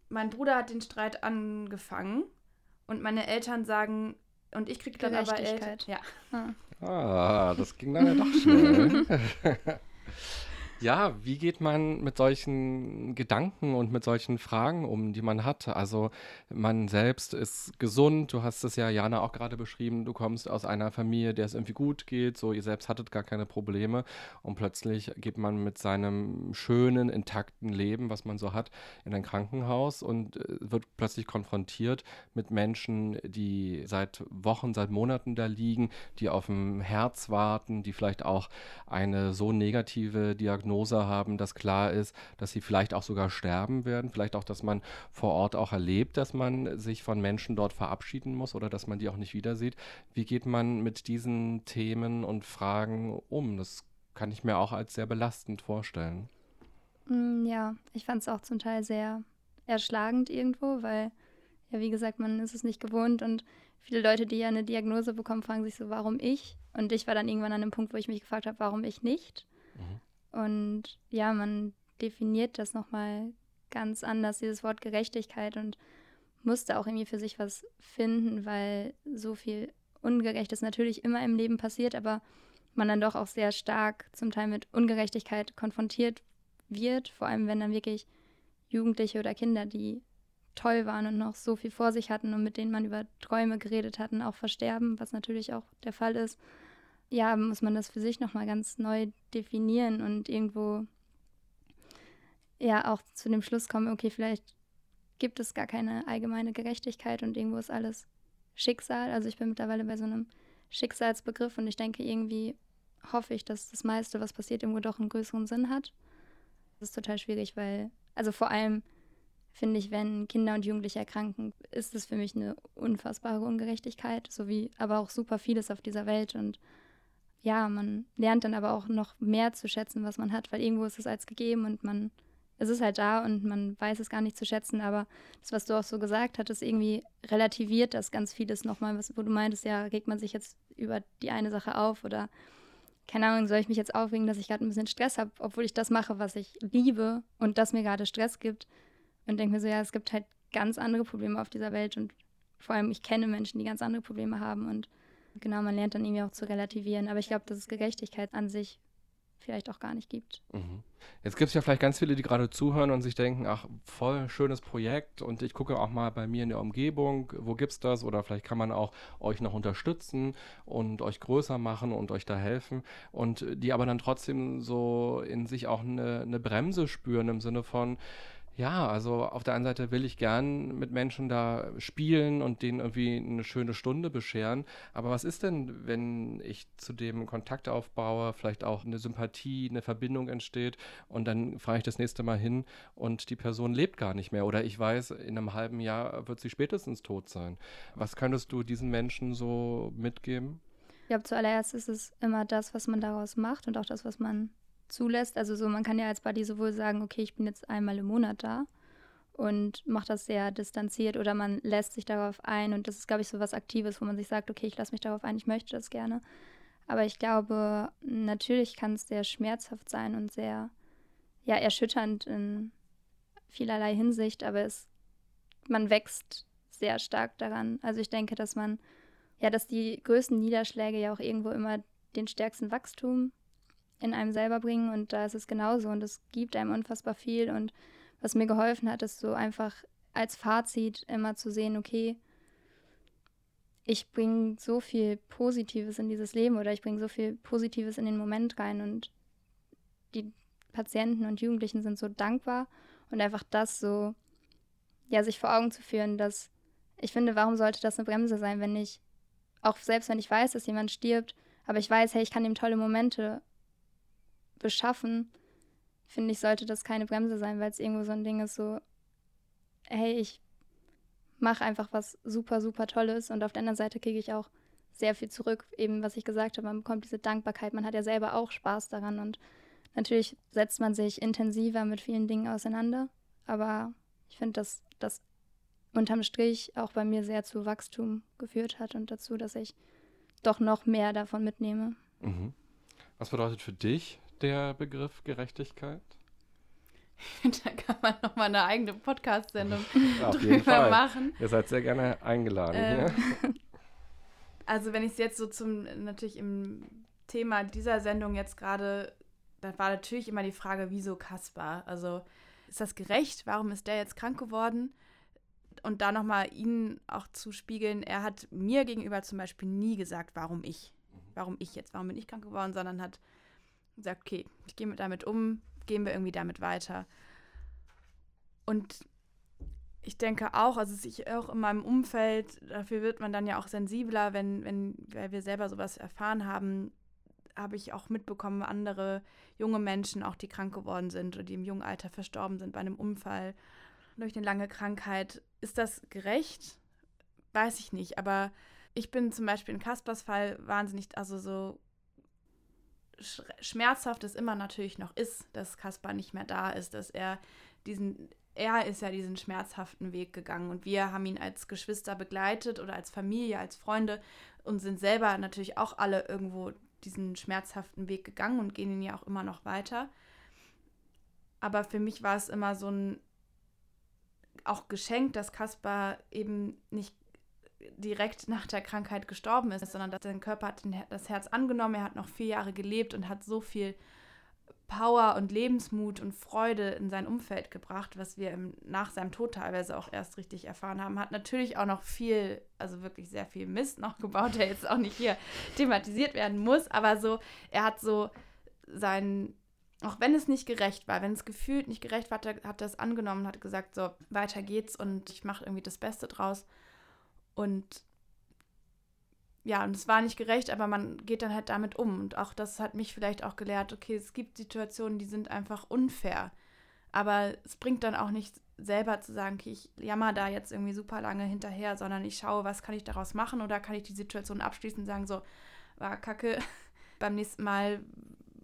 mein Bruder hat den Streit angefangen und meine Eltern sagen und ich kriege dann aber Eltern, ja. Ah, das ging dann ja doch schnell. Ja, wie geht man mit solchen Gedanken und mit solchen Fragen um, die man hat? Also man selbst ist gesund, du hast es ja Jana auch gerade beschrieben, du kommst aus einer Familie, der es irgendwie gut geht, so ihr selbst hattet gar keine Probleme. Und plötzlich geht man mit seinem schönen, intakten Leben, was man so hat, in ein Krankenhaus und äh, wird plötzlich konfrontiert mit Menschen, die seit Wochen, seit Monaten da liegen, die auf dem Herz warten, die vielleicht auch eine so negative Diagnose Diagnose haben, dass klar ist, dass sie vielleicht auch sogar sterben werden, vielleicht auch, dass man vor Ort auch erlebt, dass man sich von Menschen dort verabschieden muss oder dass man die auch nicht wieder sieht. Wie geht man mit diesen Themen und Fragen um? Das kann ich mir auch als sehr belastend vorstellen. Mm, ja, ich fand es auch zum Teil sehr erschlagend irgendwo, weil, ja, wie gesagt, man ist es nicht gewohnt und viele Leute, die ja eine Diagnose bekommen, fragen sich so, warum ich? Und ich war dann irgendwann an dem Punkt, wo ich mich gefragt habe, warum ich nicht? Mhm. Und ja, man definiert das nochmal ganz anders, dieses Wort Gerechtigkeit und musste auch irgendwie für sich was finden, weil so viel Ungerechtes natürlich immer im Leben passiert, aber man dann doch auch sehr stark zum Teil mit Ungerechtigkeit konfrontiert wird, vor allem wenn dann wirklich Jugendliche oder Kinder, die toll waren und noch so viel vor sich hatten und mit denen man über Träume geredet hatten, auch versterben, was natürlich auch der Fall ist ja, muss man das für sich nochmal ganz neu definieren und irgendwo ja auch zu dem Schluss kommen, okay, vielleicht gibt es gar keine allgemeine Gerechtigkeit und irgendwo ist alles Schicksal. Also ich bin mittlerweile bei so einem Schicksalsbegriff und ich denke irgendwie hoffe ich, dass das meiste, was passiert, irgendwo doch einen größeren Sinn hat. Das ist total schwierig, weil, also vor allem finde ich, wenn Kinder und Jugendliche erkranken, ist es für mich eine unfassbare Ungerechtigkeit, so wie aber auch super vieles auf dieser Welt und ja, man lernt dann aber auch noch mehr zu schätzen, was man hat, weil irgendwo ist es als gegeben und man, es ist halt da und man weiß es gar nicht zu schätzen, aber das, was du auch so gesagt hattest, irgendwie relativiert das ganz vieles nochmal, was, wo du meintest, ja, regt man sich jetzt über die eine Sache auf oder keine Ahnung, soll ich mich jetzt aufregen, dass ich gerade ein bisschen Stress habe, obwohl ich das mache, was ich liebe und das mir gerade Stress gibt und denke mir so, ja, es gibt halt ganz andere Probleme auf dieser Welt und vor allem ich kenne Menschen, die ganz andere Probleme haben und Genau, man lernt dann irgendwie auch zu relativieren. Aber ich glaube, dass es Gerechtigkeit an sich vielleicht auch gar nicht gibt. Mhm. Jetzt gibt es ja vielleicht ganz viele, die gerade zuhören und sich denken, ach, voll schönes Projekt und ich gucke auch mal bei mir in der Umgebung, wo gibt es das oder vielleicht kann man auch euch noch unterstützen und euch größer machen und euch da helfen und die aber dann trotzdem so in sich auch eine, eine Bremse spüren im Sinne von, ja, also auf der einen Seite will ich gern mit Menschen da spielen und denen irgendwie eine schöne Stunde bescheren. Aber was ist denn, wenn ich zu dem Kontakt aufbaue, vielleicht auch eine Sympathie, eine Verbindung entsteht und dann fahre ich das nächste Mal hin und die Person lebt gar nicht mehr oder ich weiß, in einem halben Jahr wird sie spätestens tot sein. Was könntest du diesen Menschen so mitgeben? Ich glaube, zuallererst ist es immer das, was man daraus macht und auch das, was man zulässt. Also so, man kann ja als Buddy sowohl sagen, okay, ich bin jetzt einmal im Monat da und macht das sehr distanziert oder man lässt sich darauf ein und das ist, glaube ich, so was Aktives, wo man sich sagt, okay, ich lasse mich darauf ein, ich möchte das gerne. Aber ich glaube, natürlich kann es sehr schmerzhaft sein und sehr, ja, erschütternd in vielerlei Hinsicht, aber es, man wächst sehr stark daran. Also ich denke, dass man, ja, dass die größten Niederschläge ja auch irgendwo immer den stärksten Wachstum in einem selber bringen und da ist es genauso und es gibt einem unfassbar viel und was mir geholfen hat, ist so einfach als Fazit immer zu sehen, okay, ich bringe so viel Positives in dieses Leben oder ich bringe so viel Positives in den Moment rein und die Patienten und Jugendlichen sind so dankbar und einfach das so, ja, sich vor Augen zu führen, dass ich finde, warum sollte das eine Bremse sein, wenn ich, auch selbst wenn ich weiß, dass jemand stirbt, aber ich weiß, hey, ich kann ihm tolle Momente beschaffen, finde ich, sollte das keine Bremse sein, weil es irgendwo so ein Ding ist, so, hey, ich mache einfach was super, super Tolles und auf der anderen Seite kriege ich auch sehr viel zurück, eben was ich gesagt habe, man bekommt diese Dankbarkeit, man hat ja selber auch Spaß daran und natürlich setzt man sich intensiver mit vielen Dingen auseinander, aber ich finde, dass das unterm Strich auch bei mir sehr zu Wachstum geführt hat und dazu, dass ich doch noch mehr davon mitnehme. Mhm. Was bedeutet für dich der Begriff Gerechtigkeit? da kann man nochmal eine eigene Podcast-Sendung drüber machen. Ihr seid sehr gerne eingeladen. Ähm, also wenn ich es jetzt so zum, natürlich im Thema dieser Sendung jetzt gerade, da war natürlich immer die Frage, wieso Kaspar? Also ist das gerecht? Warum ist der jetzt krank geworden? Und da nochmal ihn auch zu spiegeln, er hat mir gegenüber zum Beispiel nie gesagt, warum ich. Warum ich jetzt, warum bin ich krank geworden, sondern hat sagt, okay, ich gehe damit um, gehen wir irgendwie damit weiter. Und ich denke auch, also ich auch in meinem Umfeld, dafür wird man dann ja auch sensibler, wenn, wenn, weil wir selber sowas erfahren haben, habe ich auch mitbekommen, andere junge Menschen, auch die krank geworden sind oder die im jungen Alter verstorben sind bei einem Unfall durch eine lange Krankheit. Ist das gerecht? Weiß ich nicht, aber ich bin zum Beispiel in Kaspers Fall wahnsinnig, also so schmerzhaft es immer natürlich noch ist, dass Kaspar nicht mehr da ist, dass er diesen, er ist ja diesen schmerzhaften Weg gegangen und wir haben ihn als Geschwister begleitet oder als Familie, als Freunde und sind selber natürlich auch alle irgendwo diesen schmerzhaften Weg gegangen und gehen ihn ja auch immer noch weiter. Aber für mich war es immer so ein auch Geschenk, dass Kaspar eben nicht direkt nach der Krankheit gestorben ist, sondern dass sein Körper hat das Herz angenommen, er hat noch vier Jahre gelebt und hat so viel Power und Lebensmut und Freude in sein Umfeld gebracht, was wir im, nach seinem Tod teilweise auch erst richtig erfahren haben. Hat natürlich auch noch viel, also wirklich sehr viel Mist noch gebaut, der jetzt auch nicht hier thematisiert werden muss, aber so, er hat so sein, auch wenn es nicht gerecht war, wenn es gefühlt nicht gerecht war, hat er, hat es angenommen, hat gesagt, so, weiter geht's und ich mache irgendwie das Beste draus. Und ja, und es war nicht gerecht, aber man geht dann halt damit um. Und auch das hat mich vielleicht auch gelehrt, okay, es gibt Situationen, die sind einfach unfair. Aber es bringt dann auch nicht selber zu sagen, okay, ich jammer da jetzt irgendwie super lange hinterher, sondern ich schaue, was kann ich daraus machen oder kann ich die Situation abschließen und sagen, so, war kacke, beim nächsten Mal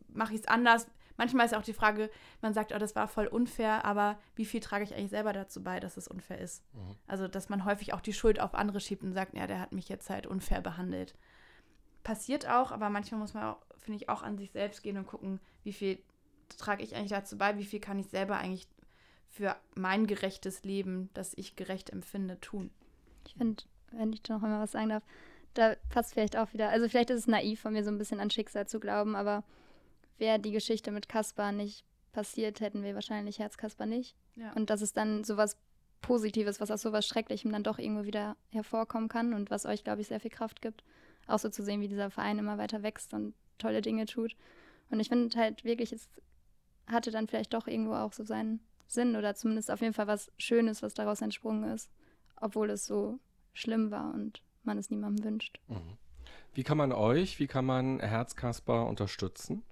mache ich es anders, manchmal ist auch die Frage, man sagt, oh, das war voll unfair, aber wie viel trage ich eigentlich selber dazu bei, dass es unfair ist? Mhm. Also, dass man häufig auch die Schuld auf andere schiebt und sagt, ja, der hat mich jetzt halt unfair behandelt. Passiert auch, aber manchmal muss man auch, finde ich, auch an sich selbst gehen und gucken, wie viel trage ich eigentlich dazu bei, wie viel kann ich selber eigentlich für mein gerechtes Leben, das ich gerecht empfinde, tun. Ich finde, wenn ich da noch einmal was sagen darf, da passt vielleicht auch wieder, also vielleicht ist es naiv von mir so ein bisschen an Schicksal zu glauben, aber wäre die Geschichte mit Kaspar nicht passiert, hätten wir wahrscheinlich Herz Kaspar nicht. Ja. Und dass es dann sowas Positives, was aus sowas Schrecklichem dann doch irgendwo wieder hervorkommen kann und was euch, glaube ich, sehr viel Kraft gibt. Auch so zu sehen, wie dieser Verein immer weiter wächst und tolle Dinge tut. Und ich finde halt wirklich, es hatte dann vielleicht doch irgendwo auch so seinen Sinn oder zumindest auf jeden Fall was Schönes, was daraus entsprungen ist, obwohl es so schlimm war und man es niemandem wünscht. Mhm. Wie kann man euch, wie kann man Herzkasper unterstützen?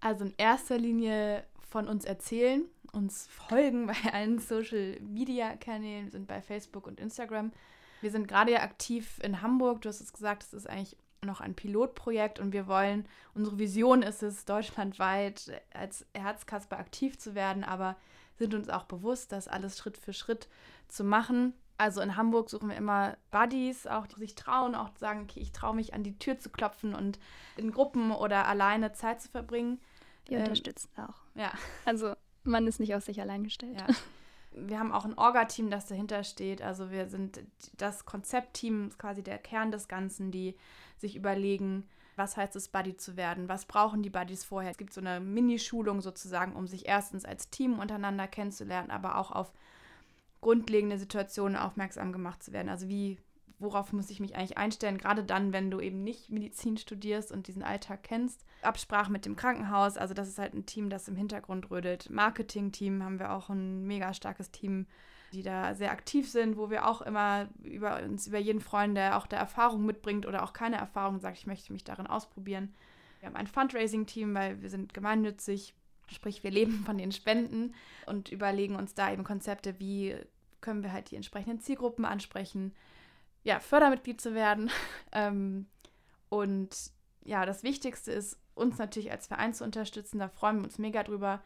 Also in erster Linie von uns erzählen, uns folgen bei allen Social Media Kanälen, wir sind bei Facebook und Instagram. Wir sind gerade ja aktiv in Hamburg. Du hast es gesagt, es ist eigentlich noch ein Pilotprojekt und wir wollen, unsere Vision ist es, deutschlandweit als Herzkasper aktiv zu werden, aber sind uns auch bewusst, das alles Schritt für Schritt zu machen. Also in Hamburg suchen wir immer Buddies, auch die sich trauen, auch sagen, okay, ich traue mich an die Tür zu klopfen und in Gruppen oder alleine Zeit zu verbringen. Die Ähm, unterstützen auch. Ja, Also man ist nicht auf sich allein gestellt. ja. Wir haben auch ein Orga-Team, das dahinter steht. Also wir sind das Konzeptteam, ist quasi der Kern des Ganzen, die sich überlegen, was heißt es, Buddy zu werden? Was brauchen die Buddies vorher? Es gibt so eine Mini-Schulung sozusagen, um sich erstens als Team untereinander kennenzulernen, aber auch auf grundlegende Situationen aufmerksam gemacht zu werden. Also wie, worauf muss ich mich eigentlich einstellen, gerade dann, wenn du eben nicht Medizin studierst und diesen Alltag kennst. Absprache mit dem Krankenhaus, also das ist halt ein Team, das im Hintergrund rödelt. Marketing-Team haben wir auch ein mega starkes Team, die da sehr aktiv sind, wo wir auch immer über uns über jeden freuen, der auch der Erfahrung mitbringt oder auch keine Erfahrung sagt, ich möchte mich darin ausprobieren. Wir haben ein Fundraising-Team, weil wir sind gemeinnützig, sprich wir leben von den Spenden und überlegen uns da eben Konzepte, wie können wir halt die entsprechenden Zielgruppen ansprechen, ja, Fördermitglied zu werden. ähm, und ja, das Wichtigste ist, uns natürlich als Verein zu unterstützen. Da freuen wir uns mega drüber.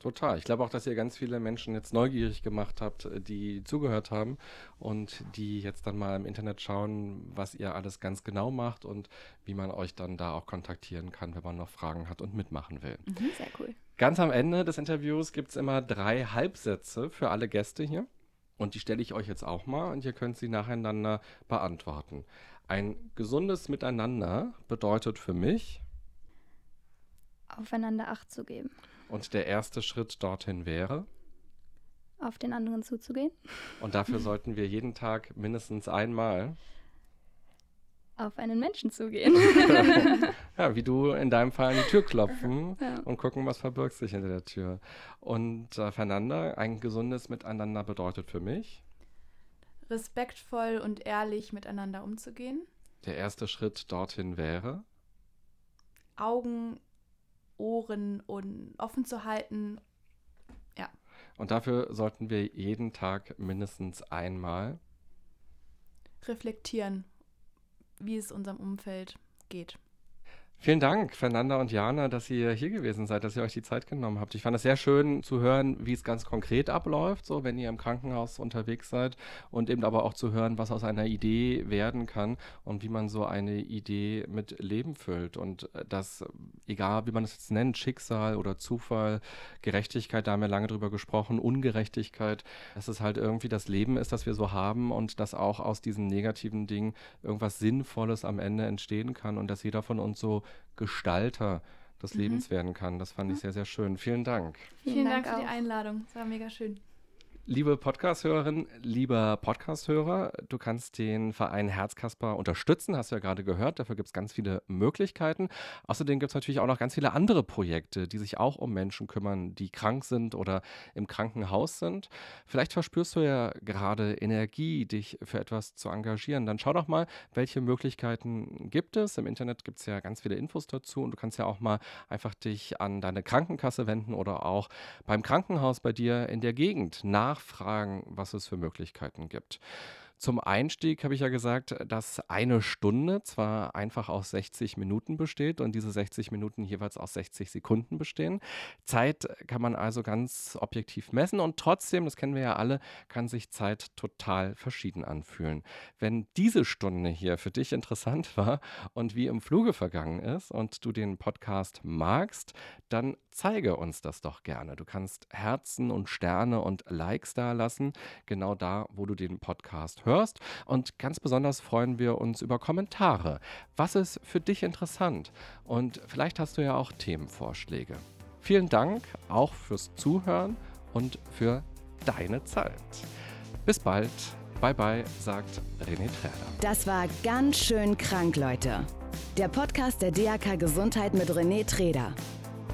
Total. Ich glaube auch, dass ihr ganz viele Menschen jetzt neugierig gemacht habt, äh, die zugehört haben und die jetzt dann mal im Internet schauen, was ihr alles ganz genau macht und wie man euch dann da auch kontaktieren kann, wenn man noch Fragen hat und mitmachen will. Sehr cool. Ganz am Ende des Interviews gibt es immer drei Halbsätze für alle Gäste hier. Und die stelle ich euch jetzt auch mal und ihr könnt sie nacheinander beantworten. Ein gesundes Miteinander bedeutet für mich, Aufeinander Acht zu geben. und der erste Schritt dorthin wäre, Auf den anderen zuzugehen. und dafür sollten wir jeden Tag mindestens einmal, Auf einen Menschen zugehen. ja, wie du in deinem Fall an die Tür klopfen Ja. und gucken, was verbirgt sich hinter der Tür. Und äh, Fernanda, ein gesundes Miteinander bedeutet für mich, Respektvoll und ehrlich miteinander umzugehen. der erste Schritt dorthin wäre, Augen, Ohren und offen zu halten. Und dafür sollten wir jeden Tag mindestens einmal. reflektieren, wie es unserem Umfeld geht. Vielen Dank, Fernanda und Jana, dass ihr hier gewesen seid, dass ihr euch die Zeit genommen habt. Ich fand es sehr schön zu hören, wie es ganz konkret abläuft, so wenn ihr im Krankenhaus unterwegs seid und eben aber auch zu hören, was aus einer Idee werden kann und wie man so eine Idee mit Leben füllt. Und äh, das, egal wie man es jetzt nennt, Schicksal oder Zufall, Gerechtigkeit, da haben wir lange drüber gesprochen, Ungerechtigkeit, dass es halt irgendwie das Leben ist, das wir so haben und dass auch aus diesen negativen Dingen irgendwas Sinnvolles am Ende entstehen kann und dass jeder von uns so Gestalter des Mhm. Lebens werden kann. Das fand ich sehr, sehr schön. Vielen Dank. Vielen, Dank, für die auch. Einladung. Es war mega schön. Liebe Podcast-Hörerin, lieber Podcast-Hörer, du kannst den Verein Herzkasper unterstützen, hast du ja gerade gehört. Dafür gibt es ganz viele Möglichkeiten. Außerdem gibt es natürlich auch noch ganz viele andere Projekte, die sich auch um Menschen kümmern, die krank sind oder im Krankenhaus sind. Vielleicht verspürst du ja gerade Energie, dich für etwas zu engagieren. Dann schau doch mal, welche Möglichkeiten gibt es. Im Internet gibt es ja ganz viele Infos dazu und du kannst ja auch mal einfach dich an deine Krankenkasse wenden oder auch beim Krankenhaus bei dir in der Gegend nachfragen, was es für Möglichkeiten gibt. Zum Einstieg habe ich ja gesagt, dass eine Stunde zwar einfach aus 60 Minuten besteht und diese 60 Minuten jeweils aus 60 Sekunden bestehen. Zeit kann man also ganz objektiv messen und trotzdem, das kennen wir ja alle, kann sich Zeit total verschieden anfühlen. Wenn diese Stunde hier für dich interessant war und wie im Fluge vergangen ist und du den Podcast magst, dann zeige uns das doch gerne. Du kannst Herzen und Sterne und Likes da lassen, genau da, wo du den Podcast hörst hörst. Und ganz besonders freuen wir uns über Kommentare. Was ist für dich interessant? Und vielleicht hast du ja auch Themenvorschläge. Vielen Dank auch fürs Zuhören und für deine Zeit. Bis bald. Bye bye, sagt René Träder. Das war ganz schön krank, Leute. Der Podcast der DAK Gesundheit mit René Träder.